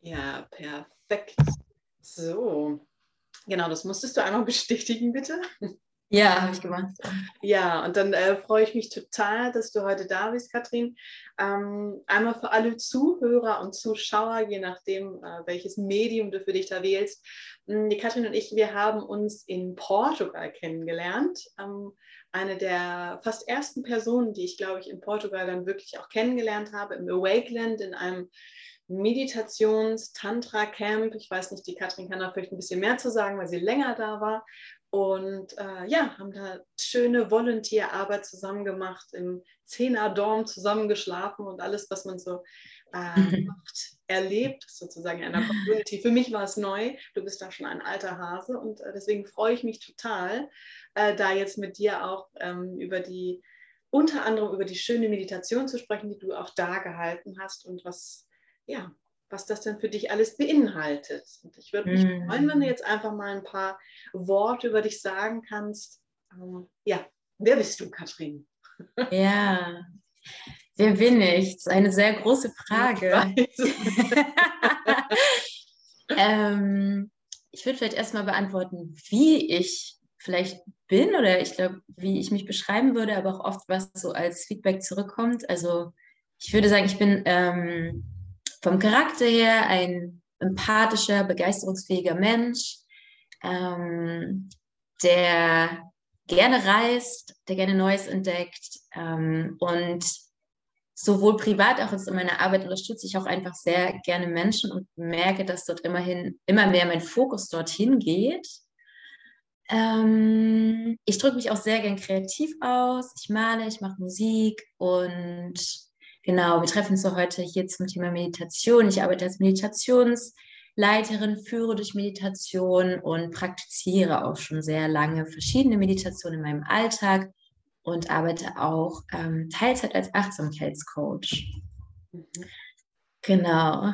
Ja, perfekt. So, genau, das musstest du einmal bestätigen, bitte. Ja, habe ich gemacht. Ja, und dann äh, freue ich mich total, dass du heute da bist, Katrin. Ähm, einmal für alle Zuhörer und Zuschauer, je nachdem, äh, welches Medium du für dich da wählst. Hm, die Katrin und ich, wir haben uns in Portugal kennengelernt. Ähm, eine der fast ersten Personen, die ich, glaube ich, in Portugal dann wirklich auch kennengelernt habe, im Awakeland, in einem Meditations-Tantra-Camp. Ich weiß nicht, die Katrin kann da vielleicht ein bisschen mehr zu sagen, weil sie länger da war. Und äh, ja, haben da schöne Volunteerarbeit zusammen gemacht, im Zehner-Dorm zusammen geschlafen und alles, was man so äh, mhm. macht, erlebt, sozusagen in einer Community. Für mich war es neu. Du bist da schon ein alter Hase und äh, deswegen freue ich mich total, äh, da jetzt mit dir auch ähm, über die, unter anderem über die schöne Meditation zu sprechen, die du auch da gehalten hast und was, ja, was das denn für dich alles beinhaltet. Und ich würde mich mm. freuen, wenn du jetzt einfach mal ein paar Worte über dich sagen kannst. Ähm, ja, wer bist du, Katrin? Ja, wer bin ich? Das ist eine sehr große Frage. ähm, ich würde vielleicht erstmal beantworten, wie ich vielleicht bin oder ich glaube, wie ich mich beschreiben würde, aber auch oft, was so als Feedback zurückkommt. Also ich würde sagen, ich bin ähm, vom Charakter her ein empathischer, begeisterungsfähiger Mensch, ähm, der gerne reist, der gerne Neues entdeckt ähm, und sowohl privat als auch in meiner Arbeit unterstütze ich auch einfach sehr gerne Menschen und merke, dass dort immerhin immer mehr mein Fokus dorthin geht. Ähm, ich drücke mich auch sehr gern kreativ aus. Ich male, ich mache Musik und Genau, wir treffen uns so heute hier zum Thema Meditation. Ich arbeite als Meditationsleiterin, führe durch Meditation und praktiziere auch schon sehr lange verschiedene Meditationen in meinem Alltag und arbeite auch ähm, Teilzeit als Achtsamkeitscoach. Mhm. Genau.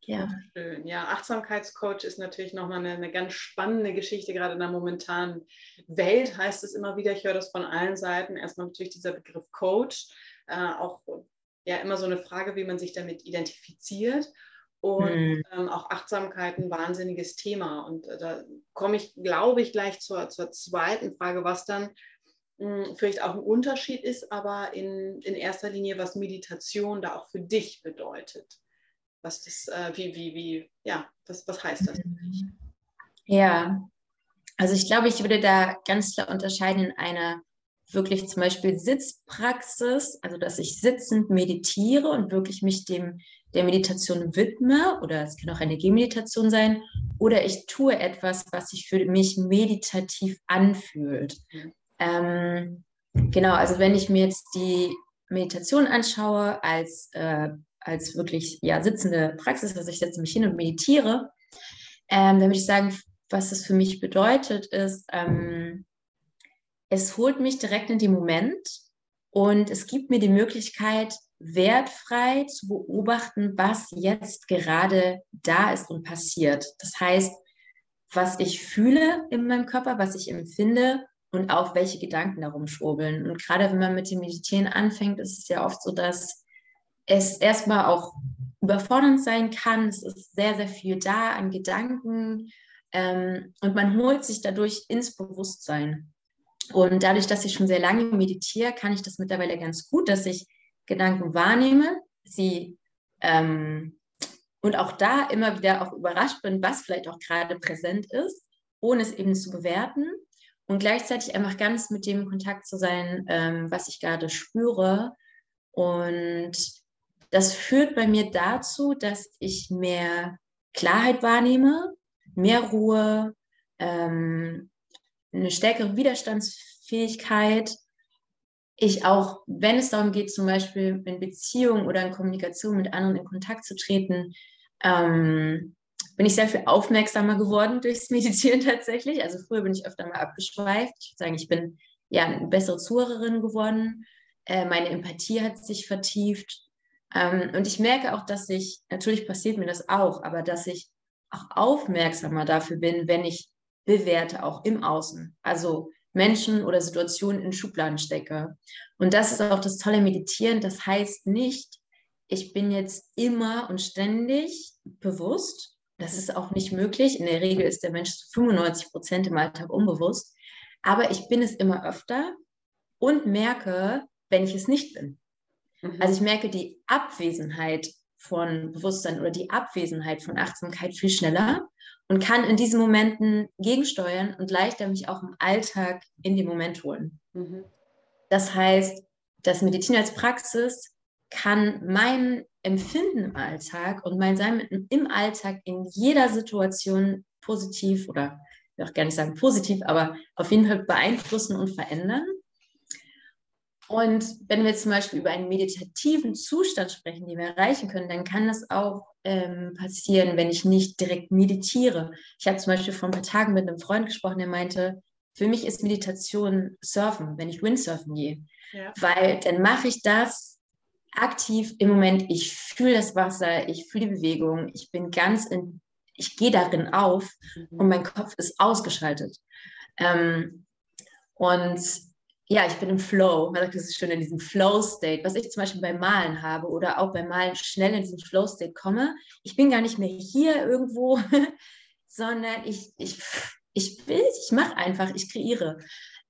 Ja. Schön. Ja, Achtsamkeitscoach ist natürlich nochmal eine, eine ganz spannende Geschichte, gerade in der momentanen Welt heißt es immer wieder, ich höre das von allen Seiten. Erstmal natürlich dieser Begriff Coach, äh, auch ja immer so eine Frage, wie man sich damit identifiziert. Und mhm. ähm, auch Achtsamkeit ein wahnsinniges Thema. Und äh, da komme ich, glaube ich, gleich zur, zur zweiten Frage, was dann mh, hm, vielleicht auch ein Unterschied ist, aber in, in erster Linie, was Meditation da auch für dich bedeutet. Was das, äh, wie, wie, wie, ja, was, was heißt das für dich? Ja, also ich glaube, ich würde da ganz klar unterscheiden in einer wirklich zum Beispiel Sitzpraxis, also dass ich sitzend meditiere und wirklich mich dem der Meditation widme, oder es kann auch eine Gehmeditation sein, oder ich tue etwas, was sich für mich meditativ anfühlt. Ähm, genau, also wenn ich mir jetzt die Meditation anschaue als, äh, als wirklich ja, sitzende Praxis, also ich setze mich hin und meditiere, ähm, dann würde ich sagen, was das für mich bedeutet, ist, ähm, es holt mich direkt in den Moment und es gibt mir die Möglichkeit, wertfrei zu beobachten, was jetzt gerade da ist und passiert. Das heißt, was ich fühle in meinem Körper, was ich empfinde und auch welche Gedanken darum schwurbeln. Und gerade wenn man mit dem Meditieren anfängt, ist es ja oft so, dass es erstmal auch überfordernd sein kann. Es ist sehr, sehr viel da an Gedanken ähm, und man holt sich dadurch ins Bewusstsein. Und dadurch, dass ich schon sehr lange meditiere, kann ich das mittlerweile ganz gut, dass ich Gedanken wahrnehme, sie ähm, und auch da immer wieder auch überrascht bin, was vielleicht auch gerade präsent ist, ohne es eben zu bewerten und gleichzeitig einfach ganz mit dem Kontakt zu sein, ähm, was ich gerade spüre. Und das führt bei mir dazu, dass ich mehr Klarheit wahrnehme, mehr Ruhe, ähm, eine stärkere Widerstandsfähigkeit. Ich auch, wenn es darum geht, zum Beispiel in Beziehungen oder in Kommunikation mit anderen in Kontakt zu treten, ähm, bin ich sehr viel aufmerksamer geworden durchs Meditieren tatsächlich. Also früher bin ich öfter mal abgeschweift. Ich würde sagen, ich bin ja eine bessere Zuhörerin geworden. Äh, meine Empathie hat sich vertieft. Ähm, und ich merke auch, dass ich, natürlich passiert mir das auch, aber dass ich auch aufmerksamer dafür bin, wenn ich bewerte, auch im Außen. Also Menschen oder Situationen in Schubladen stecke. Und das ist auch das tolle Meditieren. Das heißt nicht, ich bin jetzt immer und ständig bewusst. Das ist auch nicht möglich. In der Regel ist der Mensch zu 95 Prozent im Alltag unbewusst. Aber ich bin es immer öfter und merke, wenn ich es nicht bin. Mhm. Also ich merke die Abwesenheit von Bewusstsein oder die Abwesenheit von Achtsamkeit viel schneller und kann in diesen Momenten gegensteuern und leichter mich auch im Alltag in den Moment holen. Mhm. Das heißt, das Meditieren als Praxis kann mein Empfinden im Alltag und mein Sein im Alltag in jeder Situation positiv oder ich will auch gar nicht sagen positiv, aber auf jeden Fall beeinflussen und verändern. Und wenn wir zum Beispiel über einen meditativen Zustand sprechen, den wir erreichen können, dann kann das auch ähm, passieren, wenn ich nicht direkt meditiere. Ich habe zum Beispiel vor ein paar Tagen mit einem Freund gesprochen, der meinte, für mich ist Meditation Surfen, wenn ich Windsurfen gehe. Ja. Weil dann mache ich das aktiv im Moment. Ich fühle das Wasser, ich fühle die Bewegung, ich bin ganz in, ich gehe darin auf mhm. und mein Kopf ist ausgeschaltet. Ähm, und ja, ich bin im Flow. Man sagt, das ist schön in diesem Flow-State, was ich zum Beispiel beim Malen habe oder auch beim Malen schnell in diesen Flow-State komme. Ich bin gar nicht mehr hier irgendwo, sondern ich, ich, ich will, ich mache einfach, ich kreiere.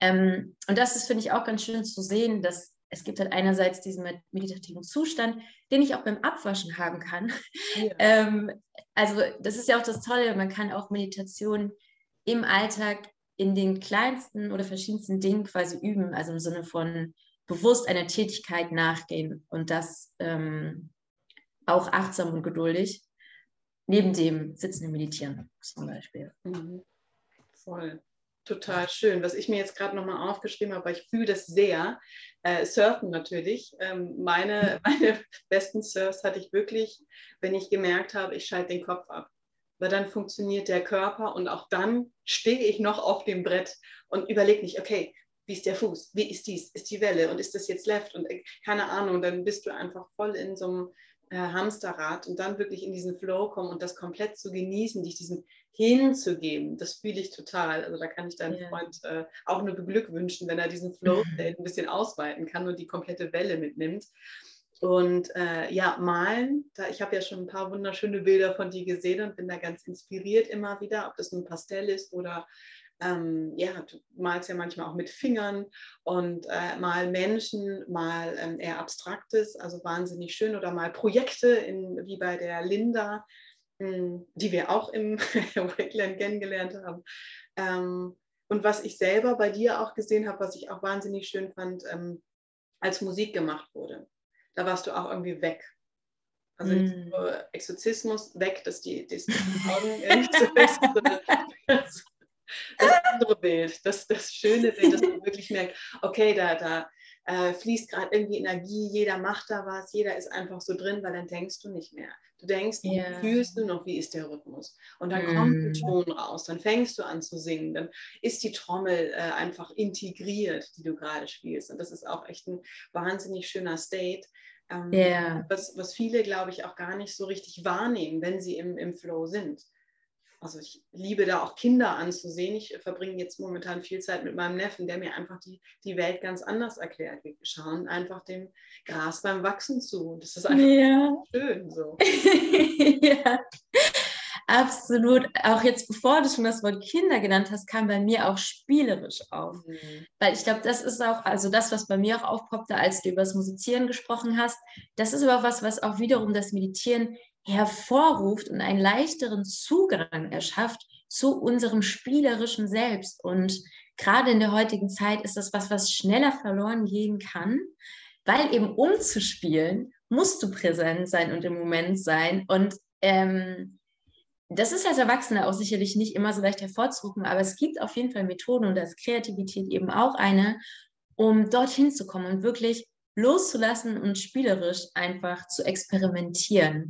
Ähm, und das ist, finde ich, auch ganz schön zu sehen, dass es gibt halt einerseits diesen meditativen Zustand, den ich auch beim Abwaschen haben kann. Ja. ähm, also das ist ja auch das Tolle, man kann auch Meditation im Alltag in den kleinsten oder verschiedensten Dingen quasi üben, also im Sinne von bewusst einer Tätigkeit nachgehen und das ähm, auch achtsam und geduldig, neben dem Sitzen und Meditieren zum Beispiel. Mhm. Voll. Total schön. Was ich mir jetzt gerade nochmal aufgeschrieben habe, weil ich fühle das sehr. Äh, Surfen natürlich. Ähm, meine, meine besten Surfs hatte ich wirklich, wenn ich gemerkt habe, ich schalte den Kopf ab weil dann funktioniert der Körper und auch dann stehe ich noch auf dem Brett und überlege nicht, okay, wie ist der Fuß, wie ist dies, ist die Welle und ist das jetzt Left und äh, keine Ahnung, dann bist du einfach voll in so einem äh, Hamsterrad und dann wirklich in diesen Flow kommen und das komplett zu genießen, dich diesem hinzugeben, das fühle ich total. Also da kann ich deinen yeah. Freund äh, auch nur beglückwünschen, wenn er diesen Flow ein bisschen ausweiten kann und die komplette Welle mitnimmt. Und äh, ja, malen, da, ich habe ja schon ein paar wunderschöne Bilder von dir gesehen und bin da ganz inspiriert immer wieder, ob das ein Pastell ist oder ähm, ja, du malst ja manchmal auch mit Fingern und äh, mal Menschen, mal ähm, eher Abstraktes, also wahnsinnig schön oder mal Projekte in, wie bei der Linda, die wir auch im Wakeland kennengelernt haben. Ähm, und was ich selber bei dir auch gesehen habe, was ich auch wahnsinnig schön fand, ähm, als Musik gemacht wurde da warst du auch irgendwie weg. Also mm. Exorzismus weg, dass die, dass die Augen das, das andere Bild, das, das schöne Bild, dass man wirklich merkt, okay, da, da äh, fließt gerade irgendwie Energie, jeder macht da was, jeder ist einfach so drin, weil dann denkst du nicht mehr. Du denkst, yeah. fühlst du noch, wie ist der Rhythmus? Und dann mm. kommt ein Ton raus, dann fängst du an zu singen, dann ist die Trommel äh, einfach integriert, die du gerade spielst. Und das ist auch echt ein wahnsinnig schöner State, ähm, yeah. was, was viele, glaube ich, auch gar nicht so richtig wahrnehmen, wenn sie im, im Flow sind. Also ich liebe da auch Kinder anzusehen. Ich verbringe jetzt momentan viel Zeit mit meinem Neffen, der mir einfach die, die Welt ganz anders erklärt. Wir schauen einfach dem Gras beim Wachsen zu. Und das ist einfach ja. schön so. ja. Absolut. Auch jetzt, bevor du schon das Wort Kinder genannt hast, kam bei mir auch spielerisch auf. Mhm. Weil ich glaube, das ist auch, also das, was bei mir auch aufpoppte, als du über das Musizieren gesprochen hast, das ist aber was, was auch wiederum das Meditieren hervorruft und einen leichteren Zugang erschafft zu unserem spielerischen Selbst. Und gerade in der heutigen Zeit ist das was, was schneller verloren gehen kann, weil eben um zu spielen, musst du präsent sein und im Moment sein. Und ähm, das ist als Erwachsene auch sicherlich nicht immer so leicht hervorzurufen, aber es gibt auf jeden Fall Methoden und da ist Kreativität eben auch eine, um dorthin zu kommen und wirklich loszulassen und spielerisch einfach zu experimentieren.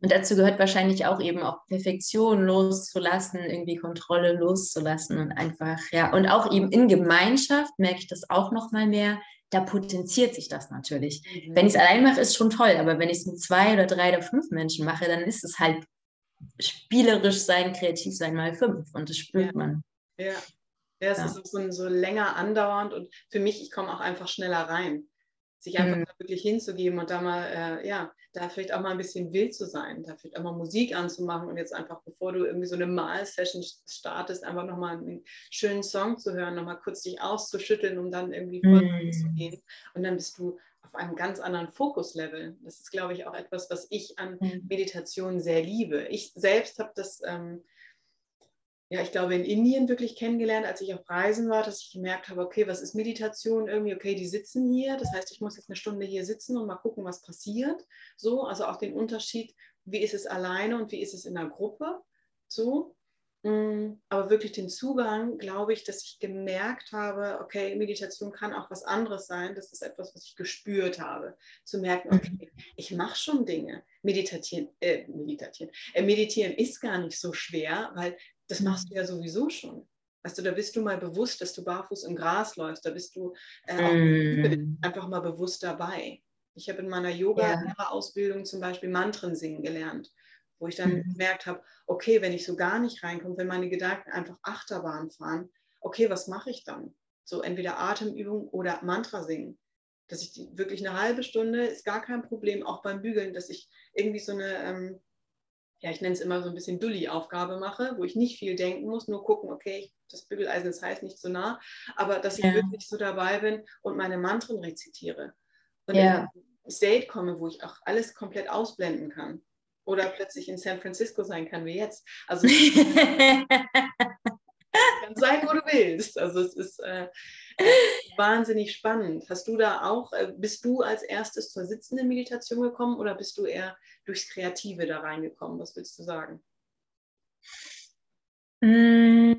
Und dazu gehört wahrscheinlich auch eben auch Perfektion loszulassen, irgendwie Kontrolle loszulassen und einfach, ja, und auch eben in Gemeinschaft merke ich das auch noch mal mehr. Da potenziert sich das natürlich. Mhm. Wenn ich es allein mache, ist schon toll, aber wenn ich es mit zwei oder drei oder fünf Menschen mache, dann ist es halt spielerisch sein, kreativ sein mal fünf und das spürt ja. man. Ja, ja es ja. ist so, so länger andauernd und für mich, ich komme auch einfach schneller rein. Sich einfach mhm. wirklich hinzugeben und da mal, äh, ja, da vielleicht auch mal ein bisschen wild zu sein, da vielleicht auch mal Musik anzumachen und jetzt einfach, bevor du irgendwie so eine Mal-Session startest, einfach nochmal einen schönen Song zu hören, nochmal kurz dich auszuschütteln, um dann irgendwie mhm. zu gehen. Und dann bist du auf einem ganz anderen Fokuslevel. Das ist, glaube ich, auch etwas, was ich an mhm. Meditation sehr liebe. Ich selbst habe das ähm, ja, ich glaube, in Indien wirklich kennengelernt, als ich auf Reisen war, dass ich gemerkt habe, okay, was ist Meditation irgendwie? Okay, die sitzen hier, das heißt, ich muss jetzt eine Stunde hier sitzen und mal gucken, was passiert. So, also auch den Unterschied, wie ist es alleine und wie ist es in der Gruppe? So. Mm, aber wirklich den Zugang, glaube ich, dass ich gemerkt habe, okay, Meditation kann auch was anderes sein. Das ist etwas, was ich gespürt habe. Zu merken, okay, mhm. ich mache schon Dinge. Meditieren, äh, meditieren, äh, meditieren ist gar nicht so schwer, weil das machst du ja sowieso schon. Weißt du, da bist du mal bewusst, dass du barfuß im Gras läufst, da bist du äh, mm. einfach mal bewusst dabei. Ich habe in meiner Yoga-Ausbildung zum Beispiel Mantren singen gelernt, wo ich dann mm. gemerkt habe, okay, wenn ich so gar nicht reinkomme, wenn meine Gedanken einfach Achterbahn fahren, okay, was mache ich dann? So entweder Atemübung oder Mantra singen. Dass ich die, wirklich eine halbe Stunde, ist gar kein Problem, auch beim Bügeln, dass ich irgendwie so eine ähm, ja, ich nenne es immer so ein bisschen Dulli-Aufgabe mache, wo ich nicht viel denken muss, nur gucken, okay, das Bügeleisen ist heiß, nicht so nah, aber dass ich ja. wirklich so dabei bin und meine Mantren rezitiere. Und ja. in ein State komme, wo ich auch alles komplett ausblenden kann. Oder plötzlich in San Francisco sein kann, wie jetzt. Also kann sein, wo du willst. Also es ist äh, wahnsinnig spannend. Hast du da auch, äh, bist du als erstes zur sitzenden Meditation gekommen oder bist du eher durchs Kreative da reingekommen? Was willst du sagen? Mm.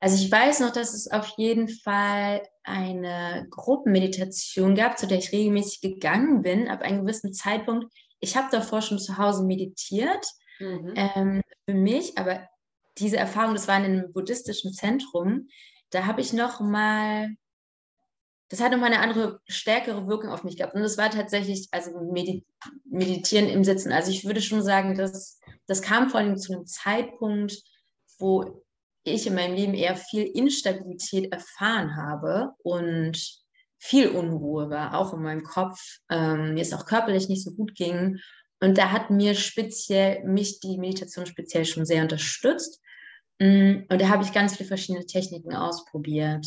Also ich weiß noch, dass es auf jeden Fall eine Gruppenmeditation gab, zu der ich regelmäßig gegangen bin, ab einem gewissen Zeitpunkt. Ich habe davor schon zu Hause meditiert, mhm. ähm, für mich, aber diese Erfahrung, das war in einem buddhistischen Zentrum, da habe ich noch mal, das hat nochmal eine andere, stärkere Wirkung auf mich gehabt. Und das war tatsächlich, also Meditieren im Sitzen. Also ich würde schon sagen, dass, das kam vor allem zu einem Zeitpunkt, wo ich in meinem Leben eher viel Instabilität erfahren habe und viel Unruhe war, auch in meinem Kopf, ähm, mir es auch körperlich nicht so gut ging. Und da hat mir speziell, mich die Meditation speziell schon sehr unterstützt. Mm, und da habe ich ganz viele verschiedene Techniken ausprobiert.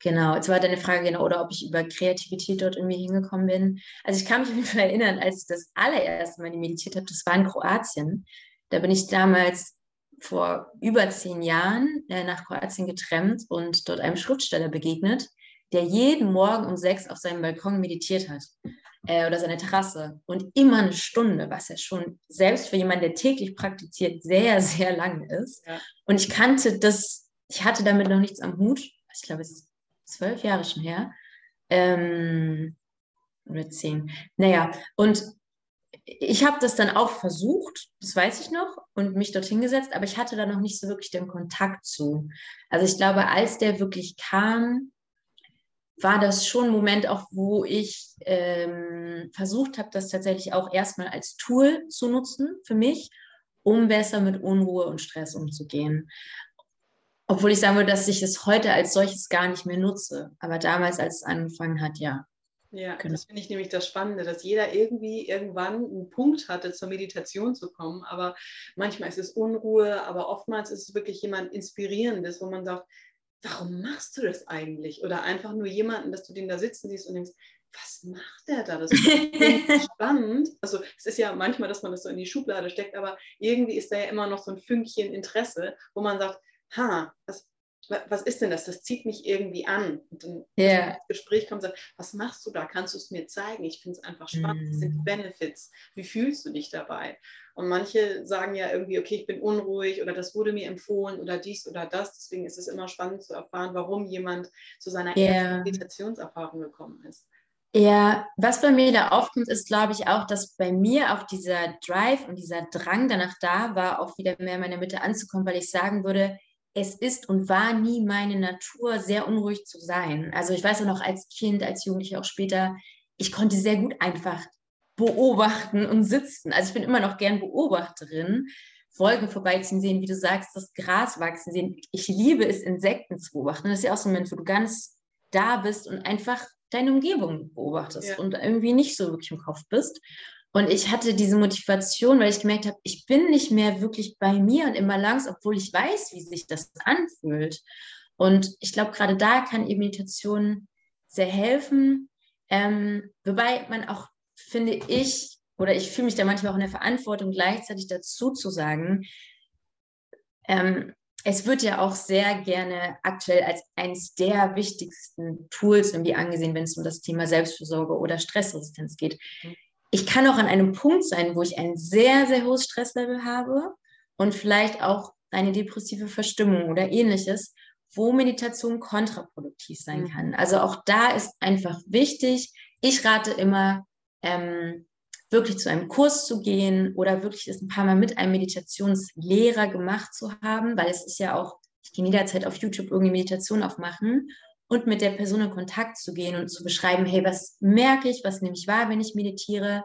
Genau, jetzt war deine Frage genau, oder ob ich über Kreativität dort irgendwie hingekommen bin. Also ich kann mich auf jeden Fall erinnern, als ich das allererste Mal meditiert habe, das war in Kroatien. Da bin ich damals vor über zehn Jahren äh, nach Kroatien getrennt und dort einem Schriftsteller begegnet, der jeden Morgen um sechs auf seinem Balkon meditiert hat äh, oder seine Terrasse und immer eine Stunde, was ja schon selbst für jemanden, der täglich praktiziert, sehr, sehr lang ist. Ja. Und ich kannte das, ich hatte damit noch nichts am Hut. Ich glaube, es ist zwölf Jahre schon her. Ähm, oder zehn. Naja, und ich habe das dann auch versucht, das weiß ich noch, und mich dorthin gesetzt, aber ich hatte da noch nicht so wirklich den Kontakt zu. Also ich glaube, als der wirklich kam, war das schon ein Moment auch, wo ich ähm, versucht habe, das tatsächlich auch erstmal als Tool zu nutzen für mich, um besser mit Unruhe und Stress umzugehen. Obwohl ich sagen würde, dass ich es heute als solches gar nicht mehr nutze. Aber damals, als es angefangen hat, ja. Ja, genau. das finde ich nämlich das Spannende, dass jeder irgendwie irgendwann einen Punkt hatte, zur Meditation zu kommen. Aber manchmal ist es Unruhe, aber oftmals ist es wirklich jemand Inspirierendes, wo man sagt, warum machst du das eigentlich? Oder einfach nur jemanden, dass du den da sitzen siehst und denkst, was macht der da? Das ist spannend. Also es ist ja manchmal, dass man das so in die Schublade steckt, aber irgendwie ist da ja immer noch so ein Fünkchen Interesse, wo man sagt, ha, was, was ist denn das? Das zieht mich irgendwie an. Und dann yeah. ins Gespräch kommt und sagt, was machst du da? Kannst du es mir zeigen? Ich finde es einfach spannend. Mm. Das sind die Benefits. Wie fühlst du dich dabei? Und manche sagen ja irgendwie, okay, ich bin unruhig oder das wurde mir empfohlen oder dies oder das. Deswegen ist es immer spannend zu erfahren, warum jemand zu seiner yeah. ersten Meditationserfahrung gekommen ist. Ja, was bei mir da aufkommt, ist, glaube ich, auch, dass bei mir auch dieser Drive und dieser Drang danach da war, auch wieder mehr in meiner Mitte anzukommen, weil ich sagen würde, es ist und war nie meine Natur, sehr unruhig zu sein. Also ich weiß auch noch als Kind, als Jugendliche auch später, ich konnte sehr gut einfach beobachten und sitzen. Also ich bin immer noch gern Beobachterin, Wolken vorbeiziehen sehen, wie du sagst, das Gras wachsen sehen. Ich liebe es, Insekten zu beobachten. Das ist ja auch so ein Moment, wo du ganz da bist und einfach deine Umgebung beobachtest ja. und irgendwie nicht so wirklich im Kopf bist. Und ich hatte diese Motivation, weil ich gemerkt habe, ich bin nicht mehr wirklich bei mir und immer langs, obwohl ich weiß, wie sich das anfühlt. Und ich glaube, gerade da kann eben Meditation sehr helfen. Ähm, wobei man auch, finde ich, oder ich fühle mich da manchmal auch in der Verantwortung, gleichzeitig dazu zu sagen, ähm, es wird ja auch sehr gerne aktuell als eines der wichtigsten Tools irgendwie angesehen, wenn es um das Thema Selbstversorge oder Stressresistenz geht. Ich kann auch an einem Punkt sein, wo ich ein sehr, sehr hohes Stresslevel habe und vielleicht auch eine depressive Verstimmung oder ähnliches, wo Meditation kontraproduktiv sein mhm. kann. Also auch da ist einfach wichtig, ich rate immer, ähm, wirklich zu einem Kurs zu gehen oder wirklich es ein paar Mal mit einem Meditationslehrer gemacht zu haben, weil es ist ja auch, ich kann jederzeit auf YouTube irgendwie Meditation aufmachen und mit der Person in Kontakt zu gehen und zu beschreiben, hey, was merke ich, was nehme ich wahr, wenn ich meditiere,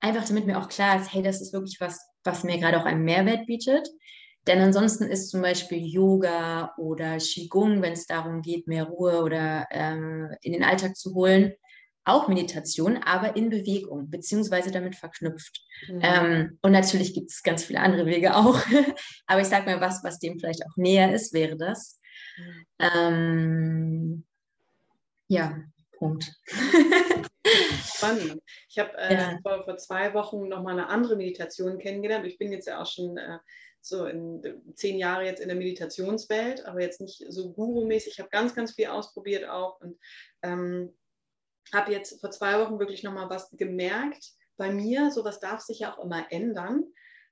einfach damit mir auch klar ist, hey, das ist wirklich was, was mir gerade auch einen Mehrwert bietet. Denn ansonsten ist zum Beispiel Yoga oder Qigong, wenn es darum geht, mehr Ruhe oder ähm, in den Alltag zu holen, auch Meditation, aber in Bewegung, beziehungsweise damit verknüpft. Mhm. Ähm, und natürlich gibt es ganz viele andere Wege auch. aber ich sage mal, was, was dem vielleicht auch näher ist, wäre das. Ähm, ja, Punkt. Spannend. Ich habe äh, ja. vor, vor, zwei Wochen nochmal eine andere Meditation kennengelernt. Ich bin jetzt ja auch schon äh, so in zehn Jahre jetzt in der Meditationswelt, aber jetzt nicht so guru-mäßig. Ich habe ganz, ganz viel ausprobiert auch und ähm, habe jetzt vor zwei Wochen wirklich nochmal was gemerkt bei mir. Sowas darf sich ja auch immer ändern.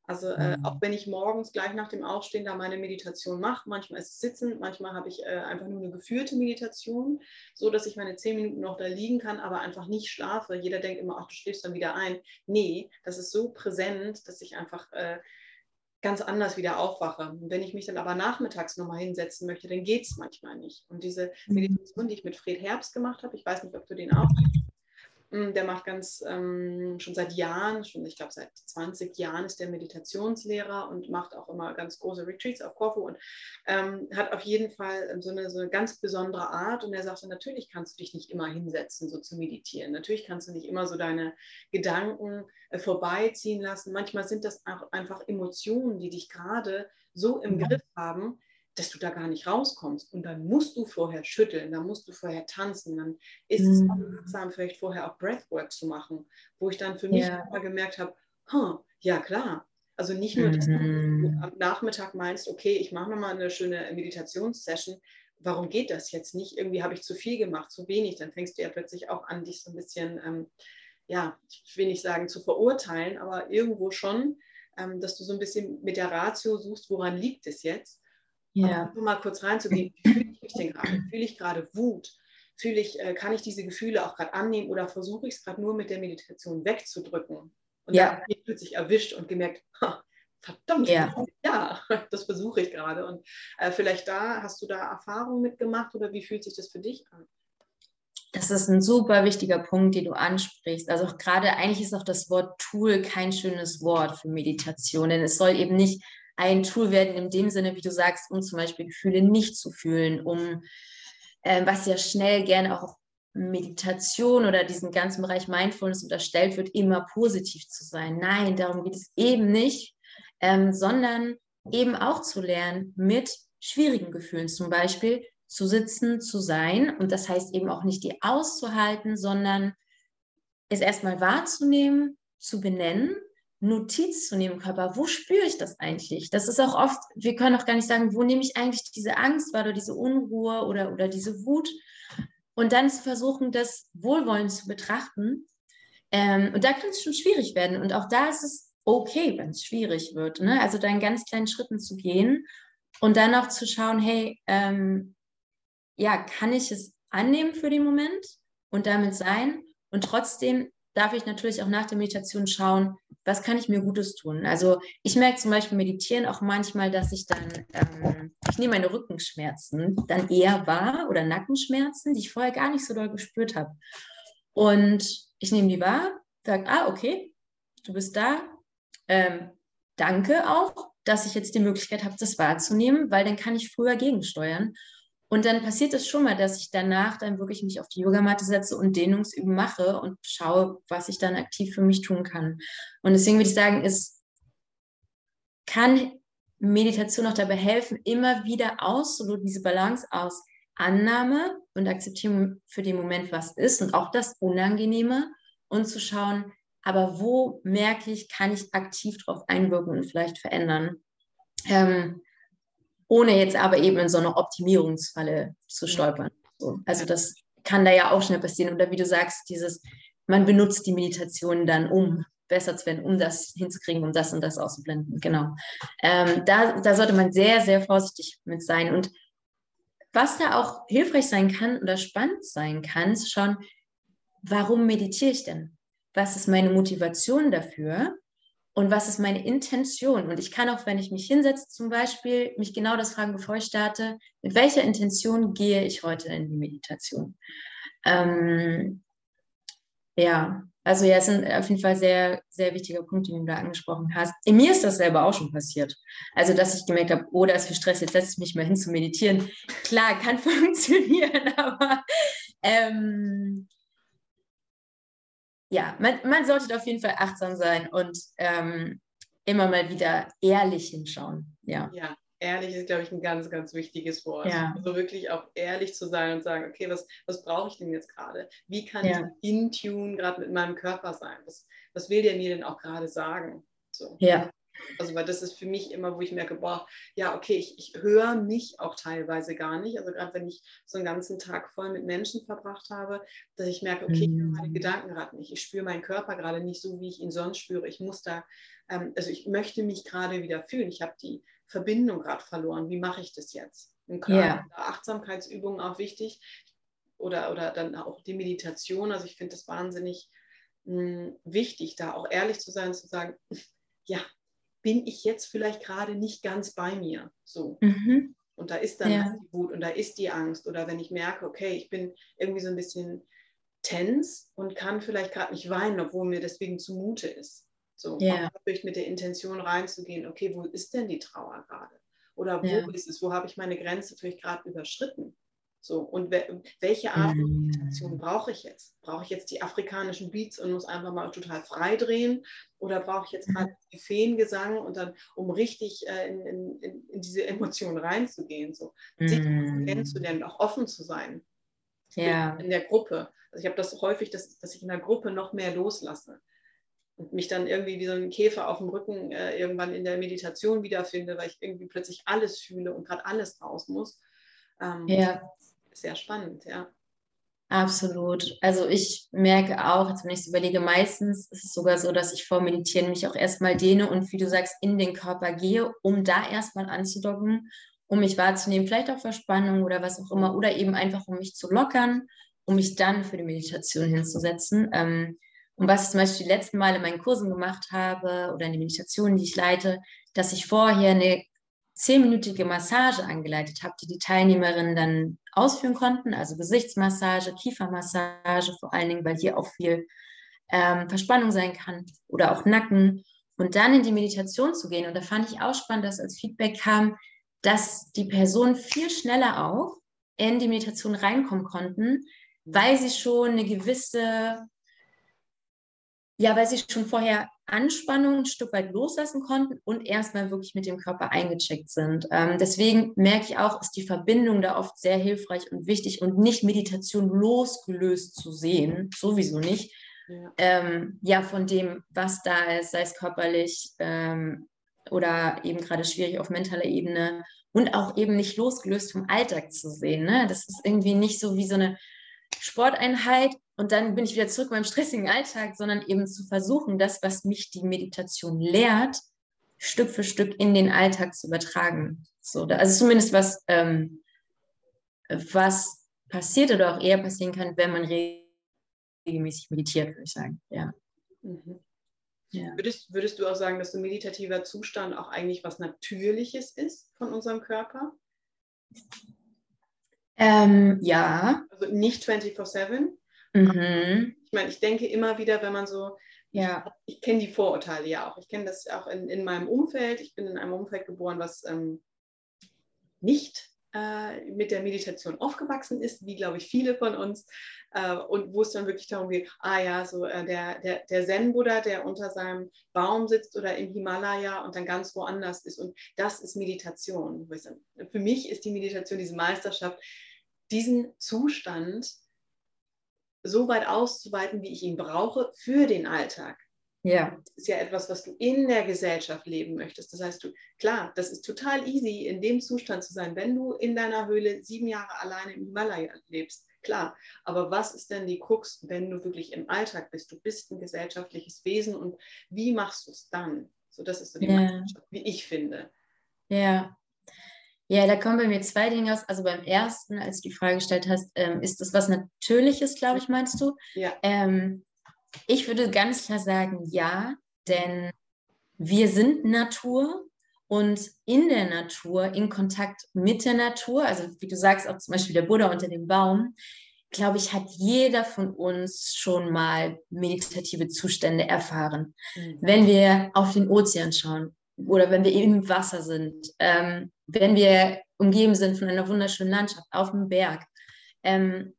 Also äh, auch mhm. wenn ich morgens gleich nach dem Aufstehen da meine Meditation mache, manchmal ist es sitzend, manchmal habe ich äh, einfach nur eine geführte Meditation, so dass ich meine zehn Minuten noch da liegen kann, aber einfach nicht schlafe. Jeder denkt immer, ach, du schläfst dann wieder ein. Nee, das ist so präsent, dass ich einfach äh, ganz anders wieder aufwache. Und wenn ich mich dann aber nachmittags nochmal hinsetzen möchte, dann geht es manchmal nicht. Und diese mhm. Meditation, die ich mit Fred Herbst gemacht habe, ich weiß nicht, ob du den auch der macht ganz ähm, schon seit Jahren, schon ich glaube seit 20 Jahren ist der Meditationslehrer und macht auch immer ganz große Retreats auf Korfu und ähm, hat auf jeden Fall ähm, so eine, so eine ganz besondere Art. Und er sagte, natürlich kannst du dich nicht immer hinsetzen, so zu meditieren. Natürlich kannst du nicht immer so deine Gedanken äh, vorbeiziehen lassen. Manchmal sind das auch einfach Emotionen, die dich gerade so im ja. Griff haben, dass du da gar nicht rauskommst. Und dann musst du vorher schütteln, dann musst du vorher tanzen, dann ist mhm. es auch ratsam, vielleicht vorher auch Breathwork zu machen, wo ich dann für mich ja. gemerkt habe, huh, ja klar. Also nicht nur, dass mhm. du am Nachmittag meinst, okay, ich mache nochmal eine schöne Meditationssession. Warum geht das jetzt nicht? Irgendwie habe ich zu viel gemacht, zu wenig. Dann fängst du ja plötzlich auch an, dich so ein bisschen, ähm, ja, ich will nicht sagen zu verurteilen, aber irgendwo schon, ähm, dass du so ein bisschen mit der Ratio suchst, woran liegt es jetzt? Ja. Um mal kurz reinzugehen, wie fühle ich mich denn gerade? Fühle ich gerade Wut? Fühle ich, äh, kann ich diese Gefühle auch gerade annehmen oder versuche ich es gerade nur mit der Meditation wegzudrücken? Und ja. dann habe ich plötzlich erwischt und gemerkt, verdammt, ja. ja, das versuche ich gerade. Und äh, vielleicht da, hast du da Erfahrungen mitgemacht oder wie fühlt sich das für dich an? Das ist ein super wichtiger Punkt, den du ansprichst. Also gerade eigentlich ist auch das Wort Tool kein schönes Wort für Meditation, denn es soll eben nicht ein Tool werden in dem Sinne, wie du sagst, um zum Beispiel Gefühle nicht zu fühlen, um äh, was ja schnell gerne auch Meditation oder diesen ganzen Bereich Mindfulness unterstellt wird, immer positiv zu sein. Nein, darum geht es eben nicht, ähm, sondern eben auch zu lernen, mit schwierigen Gefühlen zum Beispiel zu sitzen, zu sein. Und das heißt eben auch nicht die auszuhalten, sondern es erstmal wahrzunehmen, zu benennen Notiz zu nehmen Körper. Wo spüre ich das eigentlich? Das ist auch oft, wir können auch gar nicht sagen, wo nehme ich eigentlich diese Angst wahr oder diese Unruhe oder, oder diese Wut. Und dann zu versuchen, das wohlwollend zu betrachten. Ähm, und da kann es schon schwierig werden. Und auch da ist es okay, wenn es schwierig wird. Ne? Also da in ganz kleinen Schritten zu gehen und dann auch zu schauen, hey, ähm, ja, kann ich es annehmen für den Moment und damit sein? Und trotzdem darf ich natürlich auch nach der Meditation schauen, was kann ich mir Gutes tun. Also ich merke zum Beispiel meditieren auch manchmal, dass ich dann, ähm, ich nehme meine Rückenschmerzen dann eher wahr oder Nackenschmerzen, die ich vorher gar nicht so doll gespürt habe. Und ich nehme die wahr, sage, ah, okay, du bist da, ähm, danke auch, dass ich jetzt die Möglichkeit habe, das wahrzunehmen, weil dann kann ich früher gegensteuern. Und dann passiert es schon mal, dass ich danach dann wirklich mich auf die Yogamatte setze und Dehnungsüben mache und schaue, was ich dann aktiv für mich tun kann. Und deswegen würde ich sagen, es kann Meditation auch dabei helfen, immer wieder auszuloten, diese Balance aus Annahme und Akzeptierung für den Moment, was ist und auch das Unangenehme und zu schauen, aber wo merke ich, kann ich aktiv darauf einwirken und vielleicht verändern, ähm, ohne jetzt aber eben in so eine Optimierungsfalle zu stolpern. So, also das kann da ja auch schnell passieren. Oder wie du sagst, dieses, man benutzt die Meditation dann, um besser zu werden, um das hinzukriegen, um das und das auszublenden. Genau. Ähm, da, da sollte man sehr, sehr vorsichtig mit sein. Und was da auch hilfreich sein kann oder spannend sein kann, zu schauen, warum meditiere ich denn? Was ist meine Motivation dafür? Und was ist meine Intention? Und ich kann auch, wenn ich mich hinsetze, zum Beispiel, mich genau das fragen, bevor ich starte, mit welcher Intention gehe ich heute in die Meditation? Ähm, ja, also ja, es sind auf jeden Fall sehr, sehr wichtige Punkte, die du da angesprochen hast. In mir ist das selber auch schon passiert. Also, dass ich gemerkt habe, oh, da ist viel Stress, jetzt setze ich mich mal hin zu meditieren. Klar, kann funktionieren, aber ähm, ja, man, man sollte auf jeden Fall achtsam sein und ähm, immer mal wieder ehrlich hinschauen. Ja. ja, ehrlich ist, glaube ich, ein ganz, ganz wichtiges Wort. Ja. Also wirklich auch ehrlich zu sein und sagen, okay, was, was brauche ich denn jetzt gerade? Wie kann ja. ich in Tune gerade mit meinem Körper sein? Was, was will der mir denn auch gerade sagen? So. Ja. Also, weil das ist für mich immer, wo ich merke, boah, ja, okay, ich, ich höre mich auch teilweise gar nicht. Also, gerade wenn ich so einen ganzen Tag voll mit Menschen verbracht habe, dass ich merke, okay, ich höre meine mhm. Gedanken gerade nicht. Ich spüre meinen Körper gerade nicht so, wie ich ihn sonst spüre. Ich muss da, ähm, also ich möchte mich gerade wieder fühlen. Ich habe die Verbindung gerade verloren. Wie mache ich das jetzt? Und yeah. Achtsamkeitsübungen auch wichtig oder, oder dann auch die Meditation. Also ich finde das wahnsinnig mh, hm, wichtig, da auch ehrlich zu sein, zu sagen, ja, bin ich jetzt vielleicht gerade nicht ganz bei mir. So. Mhm. Und da ist dann ja. die Wut und da ist die Angst. Oder wenn ich merke, okay, ich bin irgendwie so ein bisschen tens und kann vielleicht gerade nicht weinen, obwohl mir deswegen zumute ist. So, yeah. wirklich mit der Intention reinzugehen, okay, wo ist denn die Trauer gerade? Oder wo yeah. ist es, wo habe ich meine Grenze vielleicht gerade überschritten? So, und we welche Art von mm. Meditation brauche ich jetzt? Brauche ich jetzt die afrikanischen Beats und muss einfach mal total frei drehen? Oder brauche ich jetzt gerade mhm. die Feengesang und dann, um richtig äh, in, in, in, diese Emotionen reinzugehen, so sich mm. kennenzulernen, auch offen zu sein ja. in der Gruppe. Also ich habe das häufig, dass, dass ich in der Gruppe noch mehr loslasse und mich dann irgendwie wie so ein Käfer auf dem Rücken äh, irgendwann in der Meditation wiederfinde, weil ich irgendwie plötzlich alles fühle und gerade alles raus muss. Ähm, ja. Sehr spannend, ja. Absolut. Also ich merke auch, jetzt wenn ich es überlege, meistens ist es sogar so, dass ich vor Meditieren mich auch erstmal dehne und wie du sagst, in den Körper gehe, um da erstmal anzudocken, um mich wahrzunehmen, vielleicht auch Verspannung oder was auch immer, oder eben einfach, um mich zu lockern, um mich dann für die Meditation hinzusetzen. Ähm, und was ich zum Beispiel die letzten Mal in meinen Kursen gemacht habe oder in den Meditationen, die ich leite, dass ich vorher eine zehnminütige Massage angeleitet habe, die die Teilnehmerinnen dann ausführen konnten, also Gesichtsmassage, Kiefermassage vor allen Dingen, weil hier auch viel ähm, Verspannung sein kann oder auch Nacken und dann in die Meditation zu gehen. Und da fand ich auch spannend, dass als Feedback kam, dass die Personen viel schneller auch in die Meditation reinkommen konnten, weil sie schon eine gewisse ja, weil sie schon vorher Anspannung ein Stück weit loslassen konnten und erstmal wirklich mit dem Körper eingecheckt sind. Ähm, deswegen merke ich auch, ist die Verbindung da oft sehr hilfreich und wichtig und nicht Meditation losgelöst zu sehen, sowieso nicht. Ja, ähm, ja von dem, was da ist, sei es körperlich ähm, oder eben gerade schwierig auf mentaler Ebene und auch eben nicht losgelöst vom Alltag zu sehen. Ne? Das ist irgendwie nicht so wie so eine Sporteinheit, und dann bin ich wieder zurück in meinem stressigen Alltag, sondern eben zu versuchen, das, was mich die Meditation lehrt, Stück für Stück in den Alltag zu übertragen. So, also zumindest was, ähm, was passiert oder auch eher passieren kann, wenn man regelmäßig meditiert, würde ich sagen. Ja. Mhm. ja. Würdest, würdest du auch sagen, dass so meditativer Zustand auch eigentlich was Natürliches ist von unserem Körper? Ähm, ja. Also nicht 24-7? Mhm. Ich meine, ich denke immer wieder, wenn man so Ja. Ich, ich kenne die Vorurteile ja auch. Ich kenne das auch in, in meinem Umfeld. Ich bin in einem Umfeld geboren, was ähm, nicht äh, mit der Meditation aufgewachsen ist, wie glaube ich viele von uns. Äh, und wo es dann wirklich darum geht, ah ja, so äh, der, der, der Zen-Buddha, der unter seinem Baum sitzt oder im Himalaya und dann ganz woanders ist. Und das ist Meditation. Für mich ist die Meditation, diese Meisterschaft, diesen Zustand so weit auszuweiten, wie ich ihn brauche für den Alltag. Ja. Das ist ja etwas, was du in der Gesellschaft leben möchtest. Das heißt, du, klar, das ist total easy, in dem Zustand zu sein, wenn du in deiner Höhle sieben Jahre alleine im Himalaya lebst. Klar. Aber was ist denn die Krux, wenn du wirklich im Alltag bist? Du bist ein gesellschaftliches Wesen und wie machst du es dann? So, das ist so die ja. wie ich finde. Ja. Ja, da kommen bei mir zwei Dinge aus. Also beim ersten, als du die Frage gestellt hast, ähm, ist das was Natürliches, glaube ich, meinst du? Ja. Ähm, ich würde ganz klar sagen, ja, denn wir sind Natur und in der Natur, in Kontakt mit der Natur, also wie du sagst, auch zum Beispiel der Buddha unter dem Baum, glaube ich, hat jeder von uns schon mal meditative Zustände erfahren. Mhm. Wenn wir auf den Ozean schauen oder wenn wir im Wasser sind, ähm, wenn wir umgeben sind von einer wunderschönen Landschaft auf dem Berg. Ähm,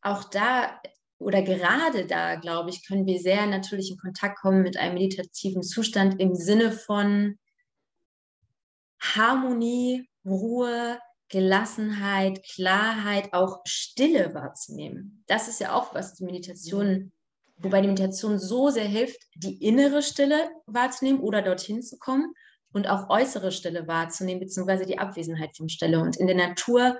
auch da oder gerade da, glaube ich, können wir sehr natürlich in Kontakt kommen mit einem meditativen Zustand im Sinne von Harmonie, Ruhe, Gelassenheit, Klarheit, auch Stille wahrzunehmen. Das ist ja auch was die Meditation, wobei die Meditation so sehr hilft, die innere Stille wahrzunehmen oder dorthin zu kommen und auch äußere Stille wahrzunehmen, beziehungsweise die Abwesenheit von Stille. Und in der Natur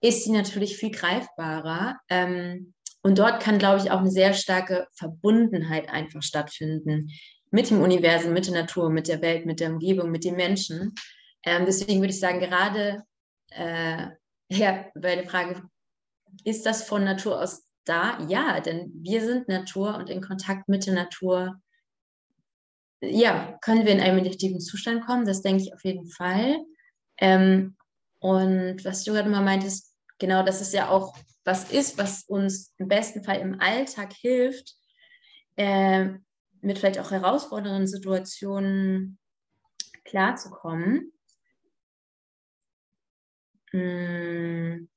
ist sie natürlich viel greifbarer. Ähm, und dort kann, glaube ich, auch eine sehr starke Verbundenheit einfach stattfinden mit dem Universum, mit der Natur, mit der Welt, mit der Umgebung, mit den Menschen. Ähm, deswegen würde ich sagen, gerade äh, ja, bei der Frage, ist das von Natur aus da? Ja, denn wir sind Natur und in Kontakt mit der Natur, ja, können wir in einen meditativen Zustand kommen. Das denke ich auf jeden Fall. Ähm, und was du gerade mal meintest, genau, das ist ja auch was ist, was uns im besten Fall im Alltag hilft, äh, mit vielleicht auch herausfordernden Situationen klarzukommen. Hm.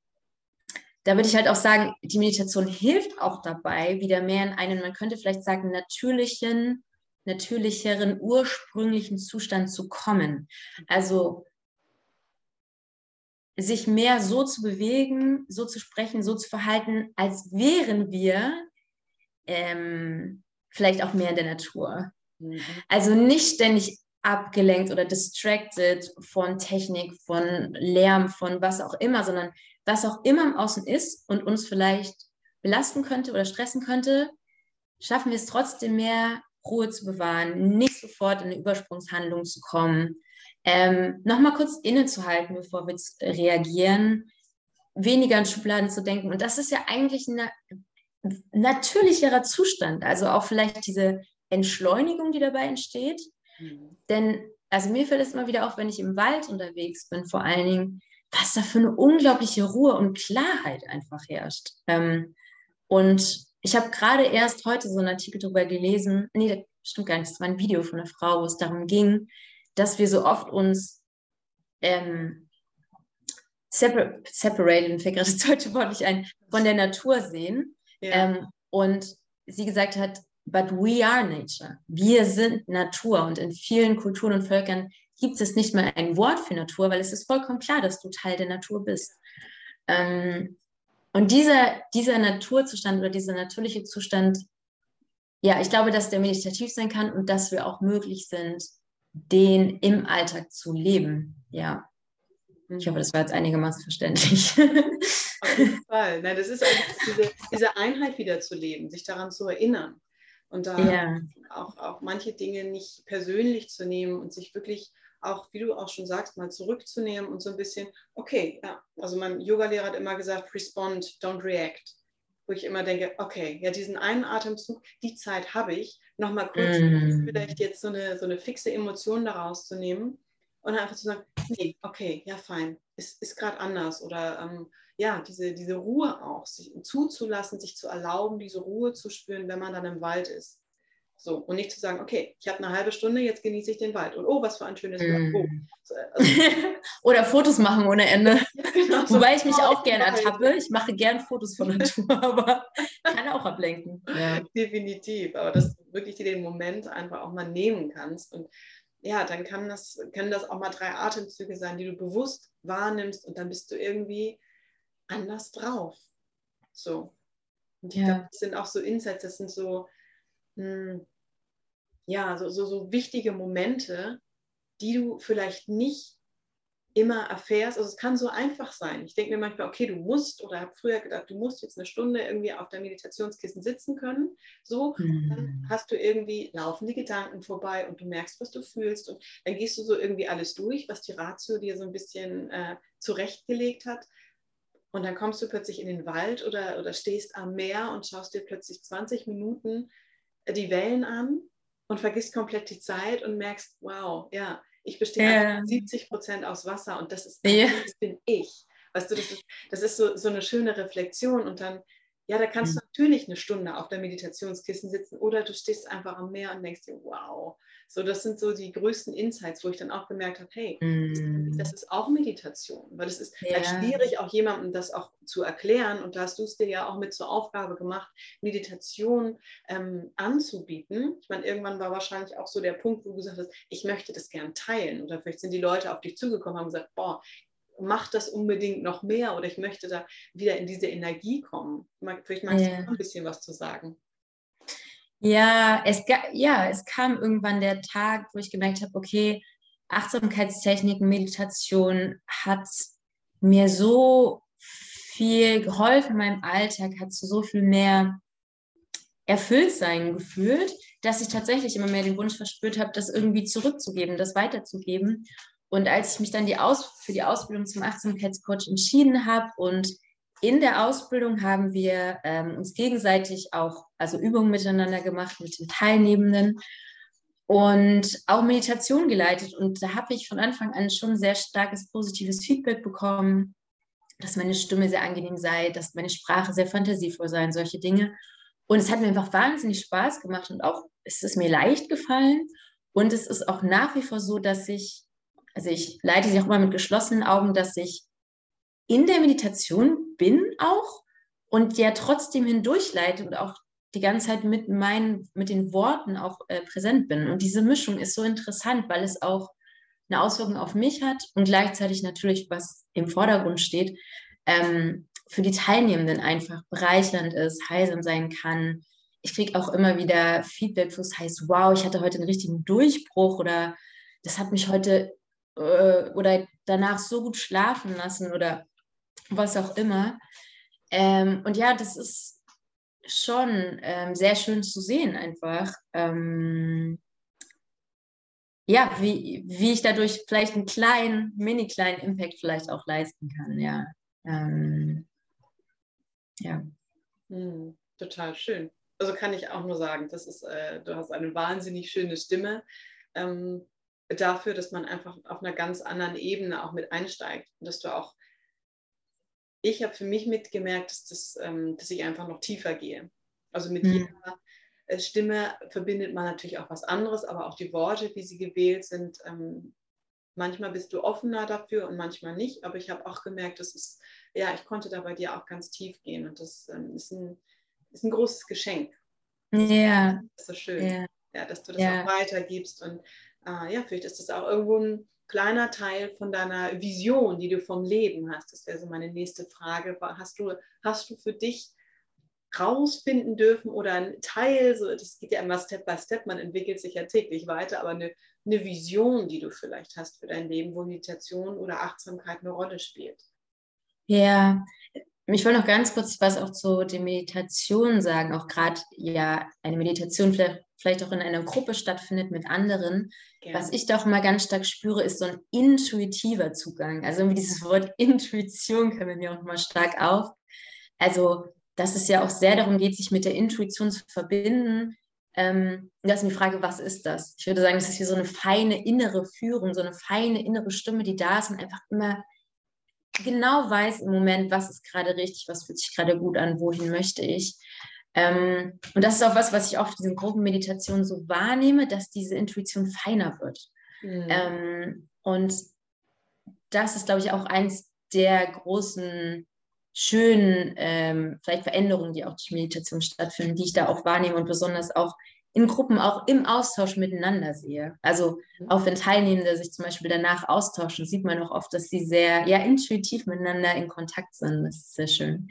Da würde ich halt auch sagen, die Meditation hilft auch dabei, wieder mehr in einen, man könnte vielleicht sagen, natürlichen, natürlicheren, ursprünglichen Zustand zu kommen. Also sich mehr so zu bewegen, so zu sprechen, so zu verhalten, als wären wir ähm, vielleicht auch mehr in der Natur. Mhm. Also nicht ständig abgelenkt oder distracted von Technik, von Lärm, von was auch immer, sondern was auch immer im Außen ist und uns vielleicht belasten könnte oder stressen könnte, schaffen wir es trotzdem mehr, Ruhe zu bewahren, nicht sofort in eine Übersprungshandlung zu kommen, ähm, Nochmal kurz innezuhalten, bevor wir reagieren, weniger in Schubladen zu denken. Und das ist ja eigentlich ein natürlicherer Zustand. Also auch vielleicht diese Entschleunigung, die dabei entsteht. Mhm. Denn, also mir fällt es immer wieder auf, wenn ich im Wald unterwegs bin, vor allen Dingen, was da für eine unglaubliche Ruhe und Klarheit einfach herrscht. Ähm, und ich habe gerade erst heute so einen Artikel darüber gelesen, nee, das stimmt gar nicht, das war ein Video von einer Frau, wo es darum ging, dass wir so oft uns ähm, separ separated, fällt gerade das deutsche Wort nicht ein, von der Natur sehen. Ja. Ähm, und sie gesagt hat, but we are nature. Wir sind Natur. Und in vielen Kulturen und Völkern gibt es nicht mal ein Wort für Natur, weil es ist vollkommen klar, dass du Teil der Natur bist. Ähm, und dieser, dieser Naturzustand oder dieser natürliche Zustand, ja, ich glaube, dass der meditativ sein kann und dass wir auch möglich sind, den im Alltag zu leben. Ja. Ich hoffe, das war jetzt einigermaßen verständlich. Auf jeden Fall. Nein, das ist einfach diese, diese Einheit wieder zu leben, sich daran zu erinnern. Und da ja. auch, auch manche Dinge nicht persönlich zu nehmen und sich wirklich auch, wie du auch schon sagst, mal zurückzunehmen und so ein bisschen, okay, ja, also mein Yogalehrer hat immer gesagt, respond, don't react wo ich immer denke, okay, ja, diesen einen Atemzug, die Zeit habe ich, nochmal kurz mm. vielleicht jetzt so eine, so eine fixe Emotion daraus zu nehmen und einfach zu sagen, nee, okay, ja, fein, ist, ist gerade anders oder ähm, ja, diese, diese Ruhe auch, sich zuzulassen, sich zu erlauben, diese Ruhe zu spüren, wenn man dann im Wald ist. So, und nicht zu sagen, okay, ich habe eine halbe Stunde, jetzt genieße ich den Wald. Und oh, was für ein schönes mm. oh. also, Oder Fotos machen ohne Ende. Genau. Wobei ich mich auch gerne ertappe. Ich mache gern Fotos von Natur, aber kann auch ablenken. Ja. Definitiv. Aber dass du wirklich dir den Moment einfach auch mal nehmen kannst. Und ja, dann kann das, können das auch mal drei Atemzüge sein, die du bewusst wahrnimmst und dann bist du irgendwie anders drauf. So. Und ich ja. glaube, das sind auch so Insights, das sind so, hm, ja, so, so, so wichtige Momente, die du vielleicht nicht immer erfährst. Also es kann so einfach sein. Ich denke mir manchmal, okay, du musst oder habe früher gedacht, du musst jetzt eine Stunde irgendwie auf deinem Meditationskissen sitzen können. So, mhm. dann hast du irgendwie laufende Gedanken vorbei und du merkst, was du fühlst und dann gehst du so irgendwie alles durch, was die Ratio dir so ein bisschen äh, zurechtgelegt hat. Und dann kommst du plötzlich in den Wald oder, oder stehst am Meer und schaust dir plötzlich 20 Minuten die Wellen an und vergisst komplett die Zeit und merkst, wow, ja, ich bestehe ja. 70 Prozent aus Wasser und das ist ja. das bin ich. Weißt du, das ist, das ist so, so eine schöne Reflexion und dann ja, da kannst du mhm. natürlich eine Stunde auf der Meditationskissen sitzen oder du stehst einfach am Meer und denkst dir, wow. So, das sind so die größten Insights, wo ich dann auch gemerkt habe, hey, mm. das ist auch Meditation, weil es ist ja. halt schwierig, auch jemandem das auch zu erklären. Und da hast du es dir ja auch mit zur Aufgabe gemacht, Meditation ähm, anzubieten. Ich meine, irgendwann war wahrscheinlich auch so der Punkt, wo du gesagt hast, ich möchte das gern teilen. Oder vielleicht sind die Leute auf dich zugekommen und haben gesagt, boah, mach das unbedingt noch mehr oder ich möchte da wieder in diese Energie kommen. Vielleicht magst ja. du ein bisschen was zu sagen. Ja es, ja, es kam irgendwann der Tag, wo ich gemerkt habe, okay, Achtsamkeitstechniken, Meditation hat mir so viel geholfen in meinem Alltag, hat zu so viel mehr Erfülltsein gefühlt, dass ich tatsächlich immer mehr den Wunsch verspürt habe, das irgendwie zurückzugeben, das weiterzugeben. Und als ich mich dann die Aus für die Ausbildung zum Achtsamkeitscoach entschieden habe und in der Ausbildung haben wir ähm, uns gegenseitig auch, also Übungen miteinander gemacht mit den Teilnehmenden und auch Meditation geleitet. Und da habe ich von Anfang an schon sehr starkes positives Feedback bekommen, dass meine Stimme sehr angenehm sei, dass meine Sprache sehr fantasievoll sei, solche Dinge. Und es hat mir einfach wahnsinnig Spaß gemacht und auch es ist mir leicht gefallen. Und es ist auch nach wie vor so, dass ich also ich leite sie auch immer mit geschlossenen Augen, dass ich in der Meditation bin auch und ja trotzdem hindurchleite und auch die ganze Zeit mit meinen, mit den Worten auch äh, präsent bin. Und diese Mischung ist so interessant, weil es auch eine Auswirkung auf mich hat und gleichzeitig natürlich, was im Vordergrund steht, ähm, für die Teilnehmenden einfach bereichernd ist, heilsam sein kann. Ich kriege auch immer wieder Feedback, wo es heißt, wow, ich hatte heute einen richtigen Durchbruch oder das hat mich heute äh, oder danach so gut schlafen lassen oder was auch immer. Ähm, und ja, das ist schon ähm, sehr schön zu sehen, einfach. Ähm, ja, wie, wie ich dadurch vielleicht einen kleinen, mini kleinen Impact vielleicht auch leisten kann, ja. Ähm, ja. Hm, total schön. Also kann ich auch nur sagen, das ist, äh, du hast eine wahnsinnig schöne Stimme. Ähm, dafür, dass man einfach auf einer ganz anderen Ebene auch mit einsteigt und dass du auch, ich habe für mich mitgemerkt, dass, das, ähm, dass ich einfach noch tiefer gehe. Also mit mhm. jeder äh, Stimme verbindet man natürlich auch was anderes, aber auch die Worte, wie sie gewählt sind, ähm, manchmal bist du offener dafür und manchmal nicht, aber ich habe auch gemerkt, dass es, ja, ich konnte da bei dir auch ganz tief gehen und das ähm, ist, ein, ist ein großes Geschenk. Ja. Das ist so schön, ja. ja dass du das ja. auch weitergibst und äh, ja, vielleicht ist das auch irgendwo ein kleiner Teil von deiner Vision, die du vom Leben hast. Das wäre so meine nächste Frage. Hast du, hast du für dich rausfinden dürfen oder ein Teil, so, das geht ja immer Step by Step, man entwickelt sich ja täglich weiter, aber eine, eine Vision, die du vielleicht hast für dein Leben, wo Meditation oder Achtsamkeit eine Rolle spielt? Ja, ich will noch ganz kurz was auch zu der Meditation sagen, auch gerade ja eine Meditation vielleicht, vielleicht auch in einer Gruppe stattfindet mit anderen. Gerne. Was ich da auch immer ganz stark spüre, ist so ein intuitiver Zugang. Also irgendwie dieses Wort Intuition kommt mir auch immer stark auf. Also, dass es ja auch sehr darum geht, sich mit der Intuition zu verbinden. Ähm, das ist die Frage, was ist das? Ich würde sagen, das ist wie so eine feine innere Führung, so eine feine innere Stimme, die da ist und einfach immer genau weiß im Moment, was ist gerade richtig, was fühlt sich gerade gut an, wohin möchte ich. Ähm, und das ist auch was, was ich oft in diesen Gruppenmeditationen so wahrnehme, dass diese Intuition feiner wird. Mhm. Ähm, und das ist, glaube ich, auch eins der großen, schönen ähm, vielleicht Veränderungen, die auch durch Meditation stattfinden, die ich da auch wahrnehme und besonders auch in Gruppen auch im Austausch miteinander sehe. Also mhm. auch wenn Teilnehmende sich zum Beispiel danach austauschen, sieht man auch oft, dass sie sehr ja, intuitiv miteinander in Kontakt sind. Das ist sehr schön.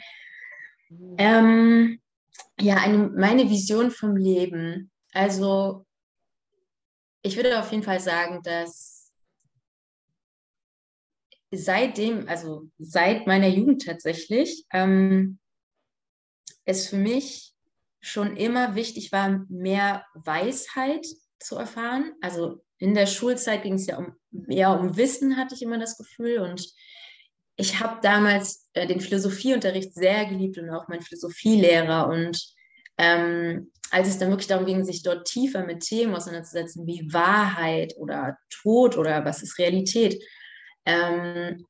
Mhm. Ähm, ja, eine, meine Vision vom Leben. Also ich würde auf jeden Fall sagen, dass seitdem, also seit meiner Jugend tatsächlich, ähm, es für mich schon immer wichtig war, mehr Weisheit zu erfahren. Also in der Schulzeit ging es ja um, eher um Wissen, hatte ich immer das Gefühl. Und ich habe damals äh, den Philosophieunterricht sehr geliebt und auch meinen Philosophielehrer. Und ähm, als es dann wirklich darum ging, sich dort tiefer mit Themen auseinanderzusetzen, wie Wahrheit oder Tod oder was ist Realität, ähm,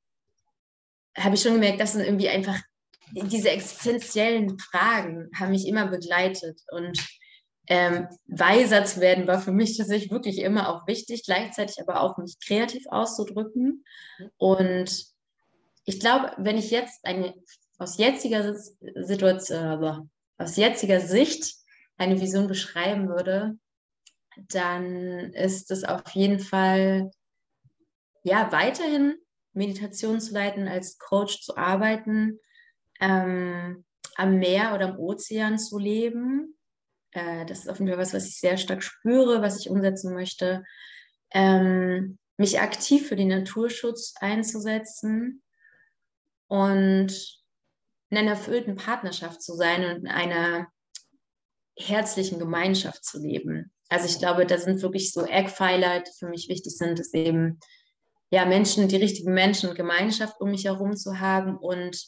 habe ich schon gemerkt, das sind irgendwie einfach diese existenziellen Fragen haben mich immer begleitet und ähm, weiser zu werden war für mich tatsächlich wirklich immer auch wichtig, gleichzeitig aber auch mich kreativ auszudrücken. Und ich glaube, wenn ich jetzt eine aus jetziger Situation, aus jetziger Sicht eine Vision beschreiben würde, dann ist es auf jeden Fall ja weiterhin Meditation zu leiten, als Coach zu arbeiten, ähm, am Meer oder am Ozean zu leben. Äh, das ist auf jeden Fall was, was ich sehr stark spüre, was ich umsetzen möchte. Ähm, mich aktiv für den Naturschutz einzusetzen und in einer erfüllten Partnerschaft zu sein und in einer herzlichen Gemeinschaft zu leben. Also ich glaube, da sind wirklich so Eckpfeiler, die für mich wichtig sind, dass eben ja Menschen, die richtigen Menschen und Gemeinschaft um mich herum zu haben und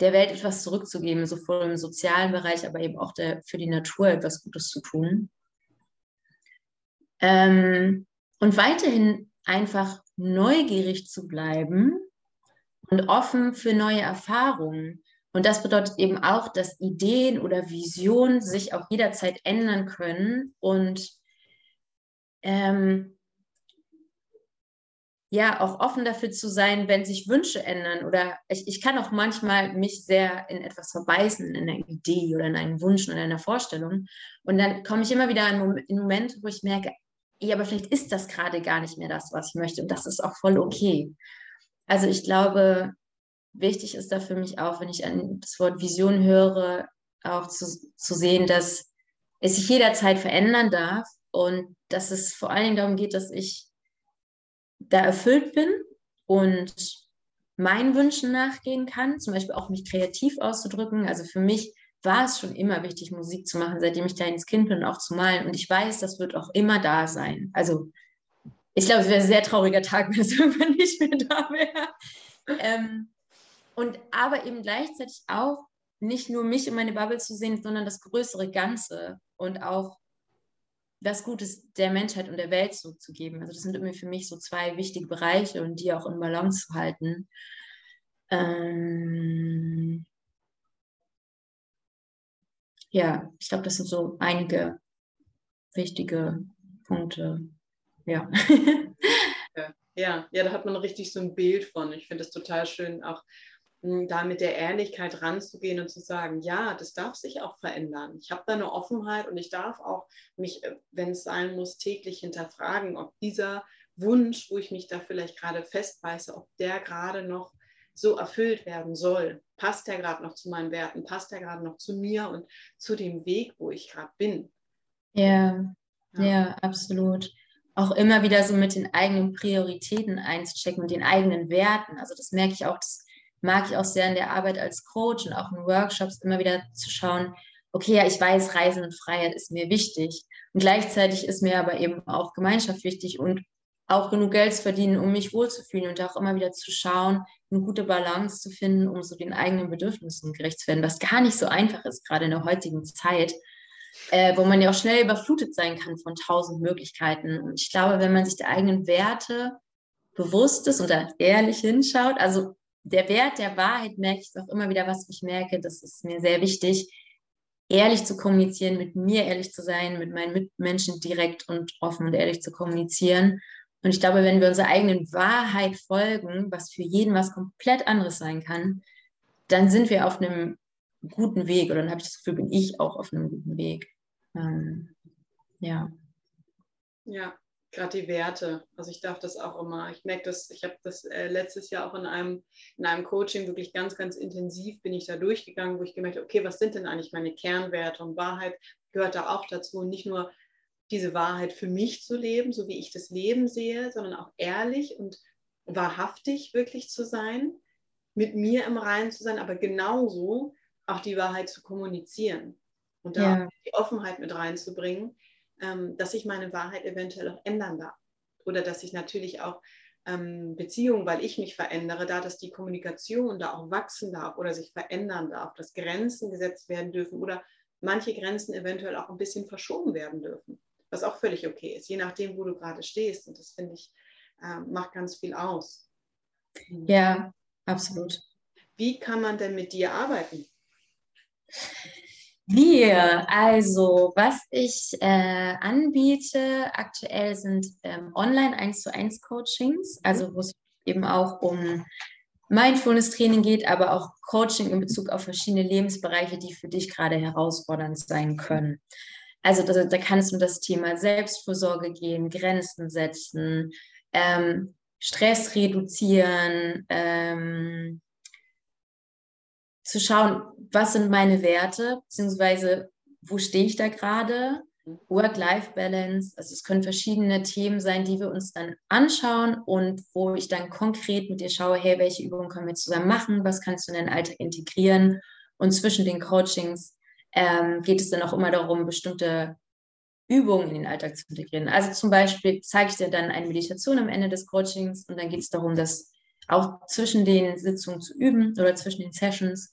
der Welt etwas zurückzugeben, sowohl im sozialen Bereich, aber eben auch der, für die Natur etwas Gutes zu tun. Ähm, und weiterhin einfach neugierig zu bleiben und offen für neue Erfahrungen. Und das bedeutet eben auch, dass Ideen oder Visionen sich auch jederzeit ändern können und ähm, ja auch offen dafür zu sein, wenn sich Wünsche ändern oder ich, ich kann auch manchmal mich sehr in etwas verbeißen, in einer Idee oder in einen Wunsch oder in einer Vorstellung und dann komme ich immer wieder in Momente, wo ich merke, ja, aber vielleicht ist das gerade gar nicht mehr das, was ich möchte und das ist auch voll okay. Also ich glaube, wichtig ist da für mich auch, wenn ich das Wort Vision höre, auch zu, zu sehen, dass es sich jederzeit verändern darf und dass es vor allen Dingen darum geht, dass ich da erfüllt bin und meinen Wünschen nachgehen kann, zum Beispiel auch mich kreativ auszudrücken. Also für mich war es schon immer wichtig, Musik zu machen, seitdem ich kleines Kind bin und auch zu malen. Und ich weiß, das wird auch immer da sein. Also ich glaube, es wäre ein sehr trauriger Tag, wenn es irgendwann nicht mehr da wäre. Ähm, und aber eben gleichzeitig auch nicht nur mich und meine Bubble zu sehen, sondern das größere Ganze und auch das Gutes der Menschheit und der Welt zurückzugeben. Also das sind irgendwie für mich so zwei wichtige Bereiche und die auch in Balance zu halten. Ähm ja, ich glaube, das sind so einige wichtige Punkte. Ja. ja, ja, da hat man richtig so ein Bild von. Ich finde es total schön, auch da mit der Ehrlichkeit ranzugehen und zu sagen, ja, das darf sich auch verändern. Ich habe da eine Offenheit und ich darf auch mich, äh, wenn es sein muss, täglich hinterfragen, ob dieser Wunsch, wo ich mich da vielleicht gerade festbeiße, ob der gerade noch so erfüllt werden soll. Passt der gerade noch zu meinen Werten? Passt der gerade noch zu mir und zu dem Weg, wo ich gerade bin? Ja, ja, ja, absolut. Auch immer wieder so mit den eigenen Prioritäten einzuchecken und den eigenen Werten. Also das merke ich auch, das mag ich auch sehr in der Arbeit als Coach und auch in Workshops immer wieder zu schauen, okay, ja, ich weiß, Reisen und Freiheit ist mir wichtig. Und gleichzeitig ist mir aber eben auch Gemeinschaft wichtig und auch genug Geld zu verdienen, um mich wohlzufühlen und auch immer wieder zu schauen, eine gute Balance zu finden, um so den eigenen Bedürfnissen gerecht zu werden, was gar nicht so einfach ist, gerade in der heutigen Zeit, äh, wo man ja auch schnell überflutet sein kann von tausend Möglichkeiten. Und ich glaube, wenn man sich der eigenen Werte bewusst ist und da ehrlich hinschaut, also der Wert der Wahrheit merke ich auch immer wieder, was ich merke, das ist mir sehr wichtig. ehrlich zu kommunizieren, mit mir ehrlich zu sein, mit meinen Mitmenschen direkt und offen und ehrlich zu kommunizieren. Und ich glaube, wenn wir unserer eigenen Wahrheit folgen, was für jeden was komplett anderes sein kann, dann sind wir auf einem guten Weg oder dann habe ich das Gefühl, bin ich auch auf einem guten Weg. Ähm, ja. Ja, gerade die Werte. Also ich darf das auch immer. Ich merke das, ich habe das äh, letztes Jahr auch in einem, in einem Coaching wirklich ganz, ganz intensiv bin ich da durchgegangen, wo ich gemerkt habe, okay, was sind denn eigentlich meine Kernwerte? Und Wahrheit gehört da auch dazu. Und nicht nur diese Wahrheit für mich zu leben, so wie ich das Leben sehe, sondern auch ehrlich und wahrhaftig wirklich zu sein, mit mir im Reinen zu sein, aber genauso auch die Wahrheit zu kommunizieren und da ja. die Offenheit mit reinzubringen, ähm, dass ich meine Wahrheit eventuell auch ändern darf. Oder dass ich natürlich auch ähm, Beziehungen, weil ich mich verändere, da dass die Kommunikation da auch wachsen darf oder sich verändern darf, dass Grenzen gesetzt werden dürfen oder manche Grenzen eventuell auch ein bisschen verschoben werden dürfen was auch völlig okay ist, je nachdem, wo du gerade stehst. Und das finde ich, äh, macht ganz viel aus. Ja, absolut. Wie kann man denn mit dir arbeiten? Wir, also was ich äh, anbiete aktuell sind ähm, online 1 zu 1 Coachings, also wo es eben auch um Mindfulness-Training geht, aber auch Coaching in Bezug auf verschiedene Lebensbereiche, die für dich gerade herausfordernd sein können. Also da, da kann es um das Thema Selbstfürsorge gehen, Grenzen setzen, ähm, Stress reduzieren, ähm, zu schauen, was sind meine Werte, beziehungsweise wo stehe ich da gerade, Work-Life-Balance, also es können verschiedene Themen sein, die wir uns dann anschauen und wo ich dann konkret mit dir schaue, hey, welche Übungen können wir zusammen machen, was kannst du in den Alltag integrieren? Und zwischen den Coachings ähm, geht es dann auch immer darum, bestimmte Übungen in den Alltag zu integrieren. Also zum Beispiel zeige ich dir dann eine Meditation am Ende des Coachings und dann geht es darum, das auch zwischen den Sitzungen zu üben oder zwischen den Sessions.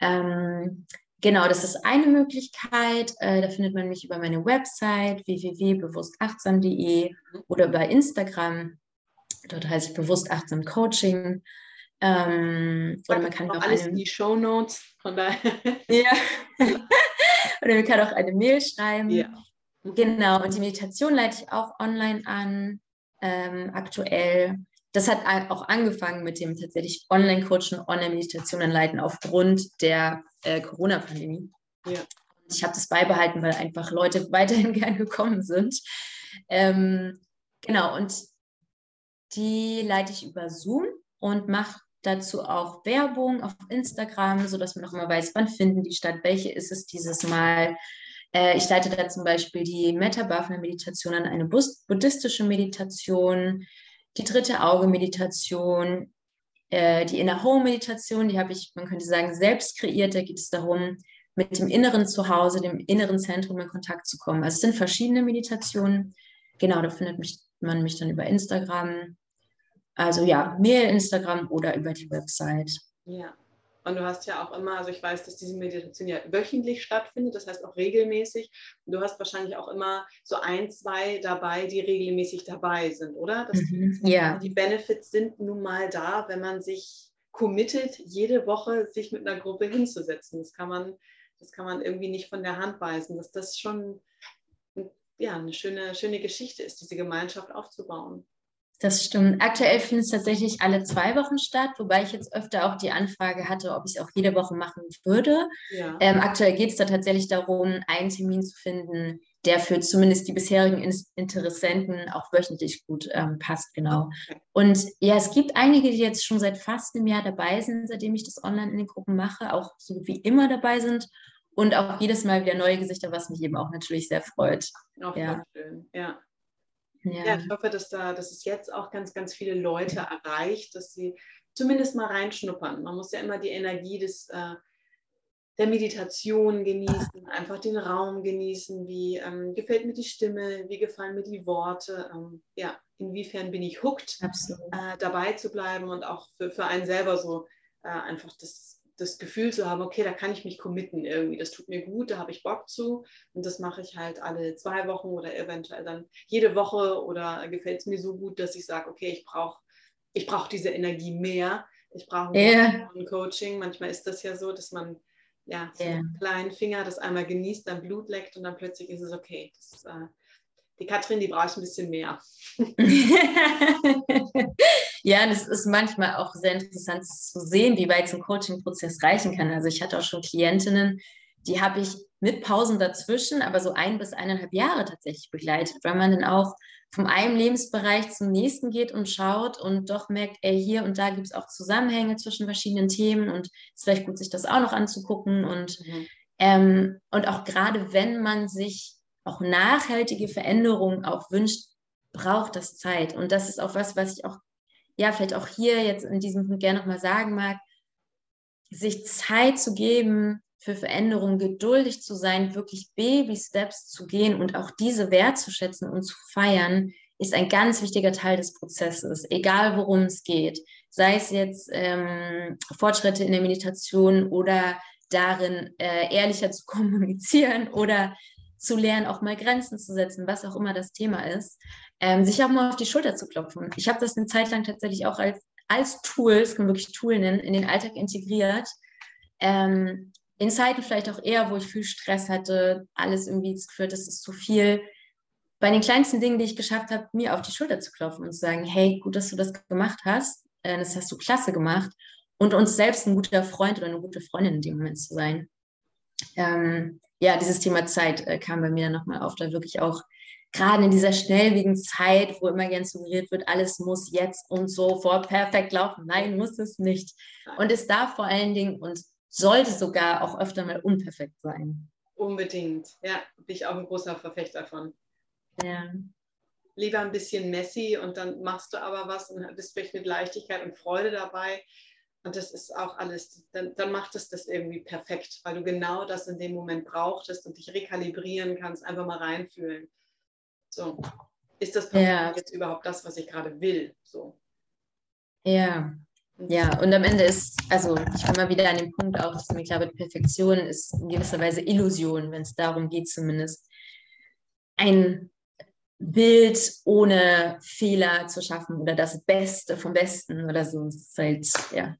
Ähm, genau, das ist eine Möglichkeit. Äh, da findet man mich über meine Website www.bewusstachtsam.de oder über Instagram. Dort heiße ich bewusst achtsam Coaching. Ähm, oder man kann auch alles in die Show Notes. Von daher. ja. oder man kann auch eine Mail schreiben. Ja. Genau. Und die Meditation leite ich auch online an. Ähm, aktuell. Das hat auch angefangen mit dem tatsächlich Online-Coaching, Online-Meditation anleiten aufgrund der äh, Corona-Pandemie. Ja. Ich habe das beibehalten, weil einfach Leute weiterhin gern gekommen sind. Ähm, genau, und die leite ich über Zoom und mache dazu auch Werbung auf Instagram, sodass man auch immer weiß, wann finden die statt, welche ist es dieses Mal. Äh, ich leite da zum Beispiel die Metta-Bhavana-Meditation an, eine buddhistische Meditation, die dritte Auge-Meditation, äh, die Inner Home-Meditation, die habe ich, man könnte sagen, selbst kreiert. Da geht es darum, mit dem inneren Zuhause, dem inneren Zentrum in Kontakt zu kommen. Also es sind verschiedene Meditationen. Genau, da findet mich, man mich dann über Instagram. Also ja, Mail, Instagram oder über die Website. Ja. Und du hast ja auch immer, also ich weiß, dass diese Meditation ja wöchentlich stattfindet, das heißt auch regelmäßig. Und du hast wahrscheinlich auch immer so ein, zwei dabei, die regelmäßig dabei sind, oder? Mhm, ja. Die Benefits sind nun mal da, wenn man sich committet, jede Woche sich mit einer Gruppe hinzusetzen. Das kann man, das kann man irgendwie nicht von der Hand weisen, dass das schon ja, eine schöne, schöne Geschichte ist, diese Gemeinschaft aufzubauen. Das stimmt. Aktuell findet es tatsächlich alle zwei Wochen statt, wobei ich jetzt öfter auch die Anfrage hatte, ob ich es auch jede Woche machen würde. Ja. Ähm, aktuell geht es da tatsächlich darum, einen Termin zu finden, der für zumindest die bisherigen Interessenten auch wöchentlich gut ähm, passt, genau. Okay. Und ja, es gibt einige, die jetzt schon seit fast einem Jahr dabei sind, seitdem ich das online in den Gruppen mache, auch so wie immer dabei sind und auch jedes Mal wieder neue Gesichter, was mich eben auch natürlich sehr freut. Auch ja. schön, ja. Ja. ja. ich hoffe, dass, da, dass es jetzt auch ganz, ganz viele Leute erreicht, dass sie zumindest mal reinschnuppern. Man muss ja immer die Energie des, äh, der Meditation genießen, einfach den Raum genießen, wie ähm, gefällt mir die Stimme, wie gefallen mir die Worte, ähm, ja, inwiefern bin ich hooked, äh, dabei zu bleiben und auch für, für einen selber so äh, einfach das das Gefühl zu haben, okay, da kann ich mich committen irgendwie, das tut mir gut, da habe ich Bock zu und das mache ich halt alle zwei Wochen oder eventuell dann jede Woche oder gefällt es mir so gut, dass ich sage, okay, ich brauche ich brauch diese Energie mehr, ich brauche yeah. ein Coaching. Manchmal ist das ja so, dass man ja, so yeah. einen kleinen Finger das einmal genießt, dann Blut leckt und dann plötzlich ist es okay. Das, äh, die Katrin, die braucht ein bisschen mehr. ja, das ist manchmal auch sehr interessant zu sehen, wie weit so ein Coaching-Prozess reichen kann. Also ich hatte auch schon Klientinnen, die habe ich mit Pausen dazwischen, aber so ein bis eineinhalb Jahre tatsächlich begleitet, weil man dann auch von einem Lebensbereich zum nächsten geht und schaut und doch merkt, ey, hier und da gibt es auch Zusammenhänge zwischen verschiedenen Themen und es ist vielleicht gut, sich das auch noch anzugucken und, mhm. ähm, und auch gerade wenn man sich auch nachhaltige Veränderungen auch wünscht, braucht das Zeit. Und das ist auch was, was ich auch, ja, vielleicht auch hier jetzt in diesem Punkt gerne nochmal sagen mag, sich Zeit zu geben für Veränderungen, geduldig zu sein, wirklich Baby-Steps zu gehen und auch diese wertzuschätzen und zu feiern, ist ein ganz wichtiger Teil des Prozesses, egal worum es geht. Sei es jetzt ähm, Fortschritte in der Meditation oder darin, äh, ehrlicher zu kommunizieren oder zu lernen, auch mal Grenzen zu setzen, was auch immer das Thema ist, ähm, sich auch mal auf die Schulter zu klopfen. Ich habe das eine Zeit lang tatsächlich auch als, als Tool, das kann man wirklich Tool nennen, in den Alltag integriert. Ähm, in Zeiten vielleicht auch eher, wo ich viel Stress hatte, alles irgendwie geführt, das ist zu viel. Bei den kleinsten Dingen, die ich geschafft habe, mir auf die Schulter zu klopfen und zu sagen, hey, gut, dass du das gemacht hast, äh, das hast du klasse gemacht und uns selbst ein guter Freund oder eine gute Freundin in dem Moment zu sein. Ähm, ja, dieses Thema Zeit äh, kam bei mir dann nochmal auf, da wirklich auch gerade in dieser schnellwiegen Zeit, wo immer gern suggeriert wird, alles muss jetzt und sofort perfekt laufen. Nein, muss es nicht. Und es darf vor allen Dingen und sollte sogar auch öfter mal unperfekt sein. Unbedingt, ja, bin ich auch ein großer Verfechter von. Ja. Lieber ein bisschen messy und dann machst du aber was und bist vielleicht mit Leichtigkeit und Freude dabei, und das ist auch alles, dann, dann macht es das irgendwie perfekt, weil du genau das in dem Moment brauchtest und dich rekalibrieren kannst, einfach mal reinfühlen. So, ist das ja. jetzt überhaupt das, was ich gerade will? So. Ja, ja, und am Ende ist, also ich komme mal wieder an den Punkt auch, dass mir klar wird, Perfektion ist in gewisser Weise Illusion, wenn es darum geht, zumindest ein Bild ohne Fehler zu schaffen oder das Beste vom Besten oder so. Es ist halt, ja,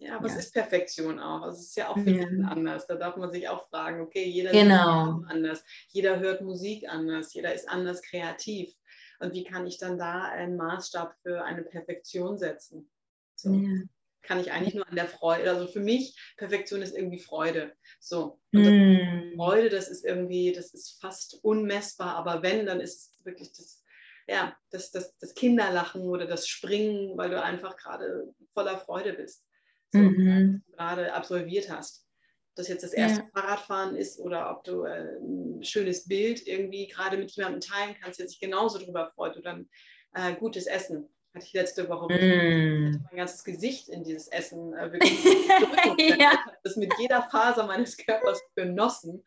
ja, aber ja. es ist Perfektion auch. Also es ist ja auch für jeden anders. Da darf man sich auch fragen, okay, jeder genau. ist anders, jeder hört Musik anders, jeder ist anders kreativ. Und wie kann ich dann da einen Maßstab für eine Perfektion setzen? So. Ja. Kann ich eigentlich nur an der Freude, also für mich, Perfektion ist irgendwie Freude. So. Und mm. Freude, das ist irgendwie, das ist fast unmessbar, aber wenn, dann ist es wirklich das, ja, das, das, das Kinderlachen oder das Springen, weil du einfach gerade voller Freude bist so, mhm. gerade absolviert hast. Ob das jetzt das erste ja. Fahrradfahren ist oder ob du äh, ein schönes Bild irgendwie gerade mit jemandem teilen kannst, der sich genauso darüber freut oder ein äh, gutes Essen. Hatte ich letzte Woche mm. mein ganzes Gesicht in dieses Essen äh, wirklich ja. Ich habe das mit jeder Faser meines Körpers genossen.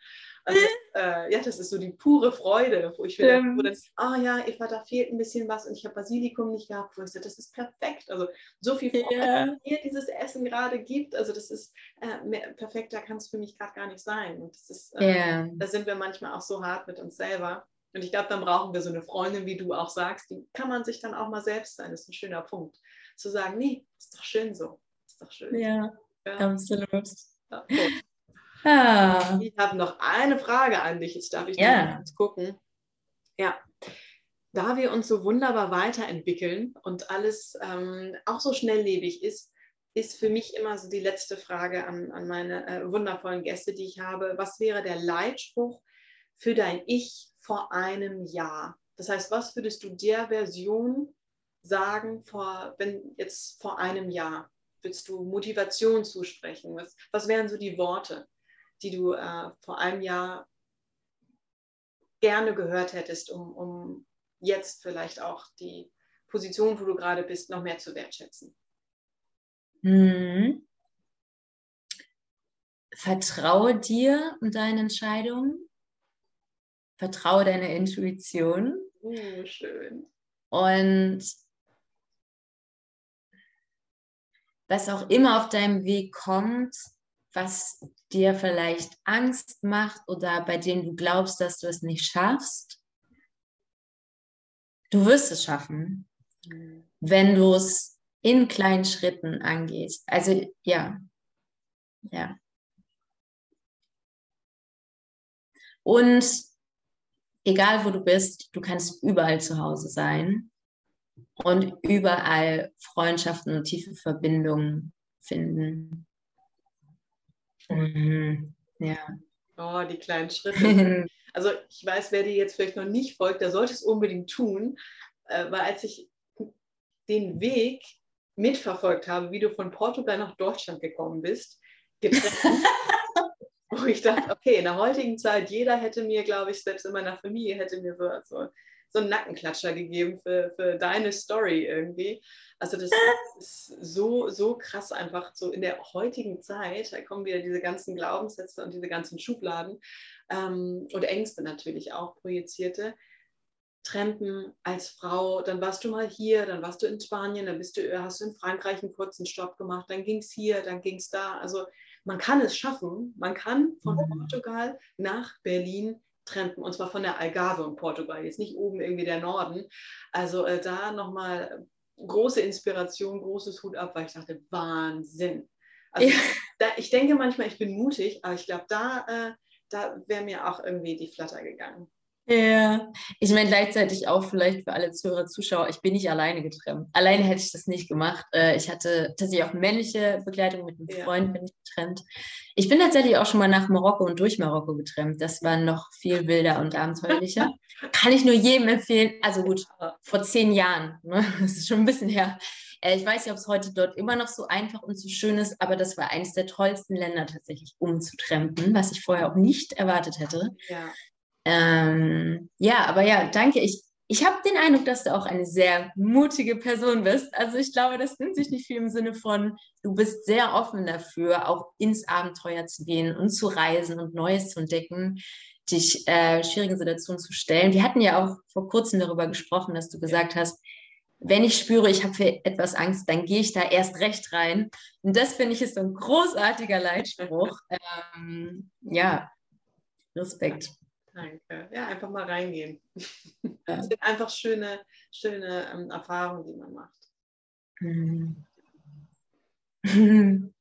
Also, äh, ja, das ist so die pure Freude, wo ich wieder, ähm. ah ja, Eva, da fehlt ein bisschen was und ich habe Basilikum nicht gehabt, wo ich sage, das ist perfekt. Also so viel Freude, yeah. wie dieses Essen gerade gibt, also das ist äh, mehr, perfekter kann es für mich gerade gar nicht sein. Und das ist, äh, yeah. da sind wir manchmal auch so hart mit uns selber. Und ich glaube, dann brauchen wir so eine Freundin, wie du auch sagst, die kann man sich dann auch mal selbst sein. Das ist ein schöner Punkt. Zu sagen, nee, ist doch schön so. Ist doch schön. Ja, ja. absolut. Ja, Ah. Ich habe noch eine Frage an dich. Jetzt darf ich ja. kurz gucken. Ja, da wir uns so wunderbar weiterentwickeln und alles ähm, auch so schnelllebig ist, ist für mich immer so die letzte Frage an, an meine äh, wundervollen Gäste, die ich habe. Was wäre der Leitspruch für dein Ich vor einem Jahr? Das heißt, was würdest du der Version sagen, vor, wenn jetzt vor einem Jahr? Würdest du Motivation zusprechen? Was, was wären so die Worte? Die du äh, vor einem Jahr gerne gehört hättest, um, um jetzt vielleicht auch die Position, wo du gerade bist, noch mehr zu wertschätzen? Mhm. Vertraue dir und deinen Entscheidungen. Vertraue deiner Intuition. Oh, schön. Und was auch immer auf deinem Weg kommt, was dir vielleicht Angst macht oder bei dem du glaubst, dass du es nicht schaffst, du wirst es schaffen, wenn du es in kleinen Schritten angehst. Also ja, ja. Und egal wo du bist, du kannst überall zu Hause sein und überall Freundschaften und tiefe Verbindungen finden. Mhm. Ja. Oh, die kleinen Schritte. also ich weiß, wer dir jetzt vielleicht noch nicht folgt, der sollte es unbedingt tun, äh, weil als ich den Weg mitverfolgt habe, wie du von Portugal nach Deutschland gekommen bist, getrennt, wo ich dachte, okay, in der heutigen Zeit, jeder hätte mir, glaube ich, selbst in meiner Familie hätte mir so, so, so einen Nackenklatscher gegeben für, für deine Story irgendwie. Also das ist so, so krass einfach so in der heutigen Zeit, da kommen wieder diese ganzen Glaubenssätze und diese ganzen Schubladen ähm, und Ängste natürlich auch projizierte. Trampen als Frau, dann warst du mal hier, dann warst du in Spanien, dann bist du, hast du in Frankreich einen kurzen Stopp gemacht, dann ging es hier, dann ging es da. Also man kann es schaffen, man kann von mhm. Portugal nach Berlin trampen und zwar von der Algarve in Portugal, jetzt nicht oben irgendwie der Norden. Also äh, da nochmal große Inspiration, großes Hut ab, weil ich dachte, Wahnsinn. Also ja. da, ich denke manchmal, ich bin mutig, aber ich glaube, da, äh, da wäre mir auch irgendwie die Flatter gegangen. Ja, ich meine gleichzeitig auch vielleicht für alle Zuhörer, Zuschauer, ich bin nicht alleine getrennt. Alleine hätte ich das nicht gemacht. Äh, ich hatte tatsächlich auch männliche Begleitung mit einem Freund, ja. bin ich getrennt. Ich bin tatsächlich auch schon mal nach Marokko und durch Marokko getrennt. Das war noch viel wilder und abenteuerlicher. Kann ich nur jedem empfehlen. Also gut, vor zehn Jahren, ne? das ist schon ein bisschen her. Äh, ich weiß nicht, ob es heute dort immer noch so einfach und so schön ist, aber das war eines der tollsten Länder tatsächlich, um zu trampen, was ich vorher auch nicht erwartet hätte. Ja. Ähm, ja, aber ja, danke. Ich, ich habe den Eindruck, dass du auch eine sehr mutige Person bist. Also ich glaube, das nimmt sich nicht viel im Sinne von, du bist sehr offen dafür, auch ins Abenteuer zu gehen und zu reisen und Neues zu entdecken, dich äh, schwierigen Situationen zu stellen. Wir hatten ja auch vor kurzem darüber gesprochen, dass du gesagt hast, wenn ich spüre, ich habe für etwas Angst, dann gehe ich da erst recht rein. Und das finde ich ist so ein großartiger Leitspruch. Ähm, ja, Respekt. Danke. Ja, einfach mal reingehen. Ja. Das sind einfach schöne, schöne ähm, Erfahrungen, die man macht. Mhm.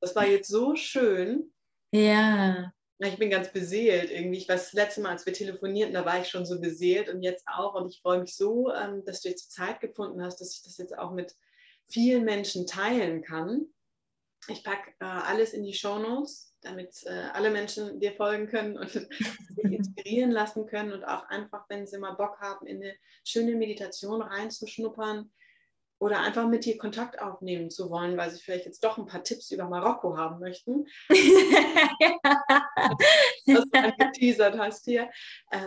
Das war jetzt so schön. Ja. Ich bin ganz beseelt irgendwie. Ich weiß, das letzte Mal, als wir telefonierten, da war ich schon so beseelt und jetzt auch. Und ich freue mich so, ähm, dass du jetzt Zeit gefunden hast, dass ich das jetzt auch mit vielen Menschen teilen kann. Ich packe äh, alles in die Show Notes damit äh, alle Menschen dir folgen können und sich inspirieren lassen können und auch einfach, wenn sie mal Bock haben, in eine schöne Meditation reinzuschnuppern oder einfach mit dir Kontakt aufnehmen zu wollen, weil sie vielleicht jetzt doch ein paar Tipps über Marokko haben möchten. Was du angeteasert hast hier. Äh,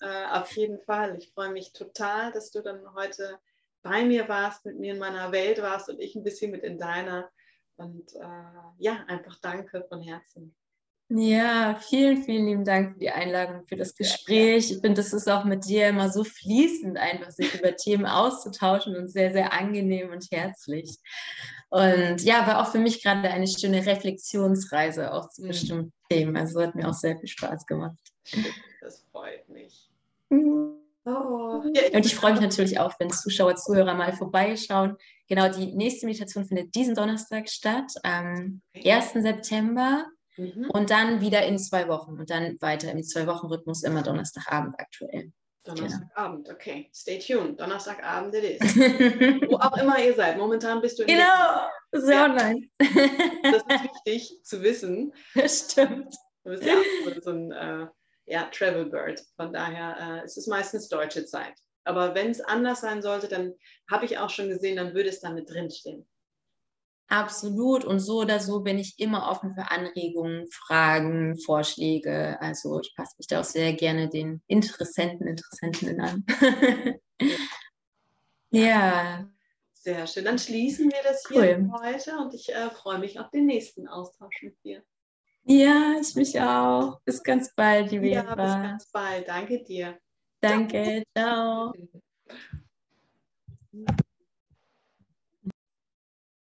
äh, auf jeden Fall. Ich freue mich total, dass du dann heute bei mir warst, mit mir in meiner Welt warst und ich ein bisschen mit in deiner. Und äh, ja, einfach danke von Herzen. Ja, vielen, vielen lieben Dank für die Einladung, für das Gespräch. Ich finde, das ist auch mit dir immer so fließend, einfach sich über Themen auszutauschen und sehr, sehr angenehm und herzlich. Und ja, war auch für mich gerade eine schöne Reflexionsreise auch zu mhm. bestimmten Themen. Also hat mir auch sehr viel Spaß gemacht. Das freut mich. Mhm. Oh. Und ich freue mich natürlich auch, wenn Zuschauer, Zuhörer mal vorbeischauen. Genau, die nächste Meditation findet diesen Donnerstag statt, am okay. 1. September mhm. und dann wieder in zwei Wochen und dann weiter im Zwei-Wochen-Rhythmus immer Donnerstagabend aktuell. Donnerstagabend, okay. Stay tuned. Donnerstagabend it is. Wo auch immer ihr seid. Momentan bist du in Genau, sehr ja. online. das ist wichtig zu wissen. Das stimmt. Du bist ja auch so ein äh, ja, Travel Bird. Von daher äh, es ist es meistens deutsche Zeit. Aber wenn es anders sein sollte, dann habe ich auch schon gesehen, dann würde es da mit drinstehen. Absolut. Und so oder so bin ich immer offen für Anregungen, Fragen, Vorschläge. Also ich passe mich da auch sehr gerne den Interessenten, Interessentinnen an. ja. Sehr schön. Dann schließen wir das hier cool. heute und ich äh, freue mich auf den nächsten Austausch mit dir. Ja, ich mich auch. Bis ganz bald, liebe Ja, bis ganz bald. Danke dir. Danke, ciao. ciao.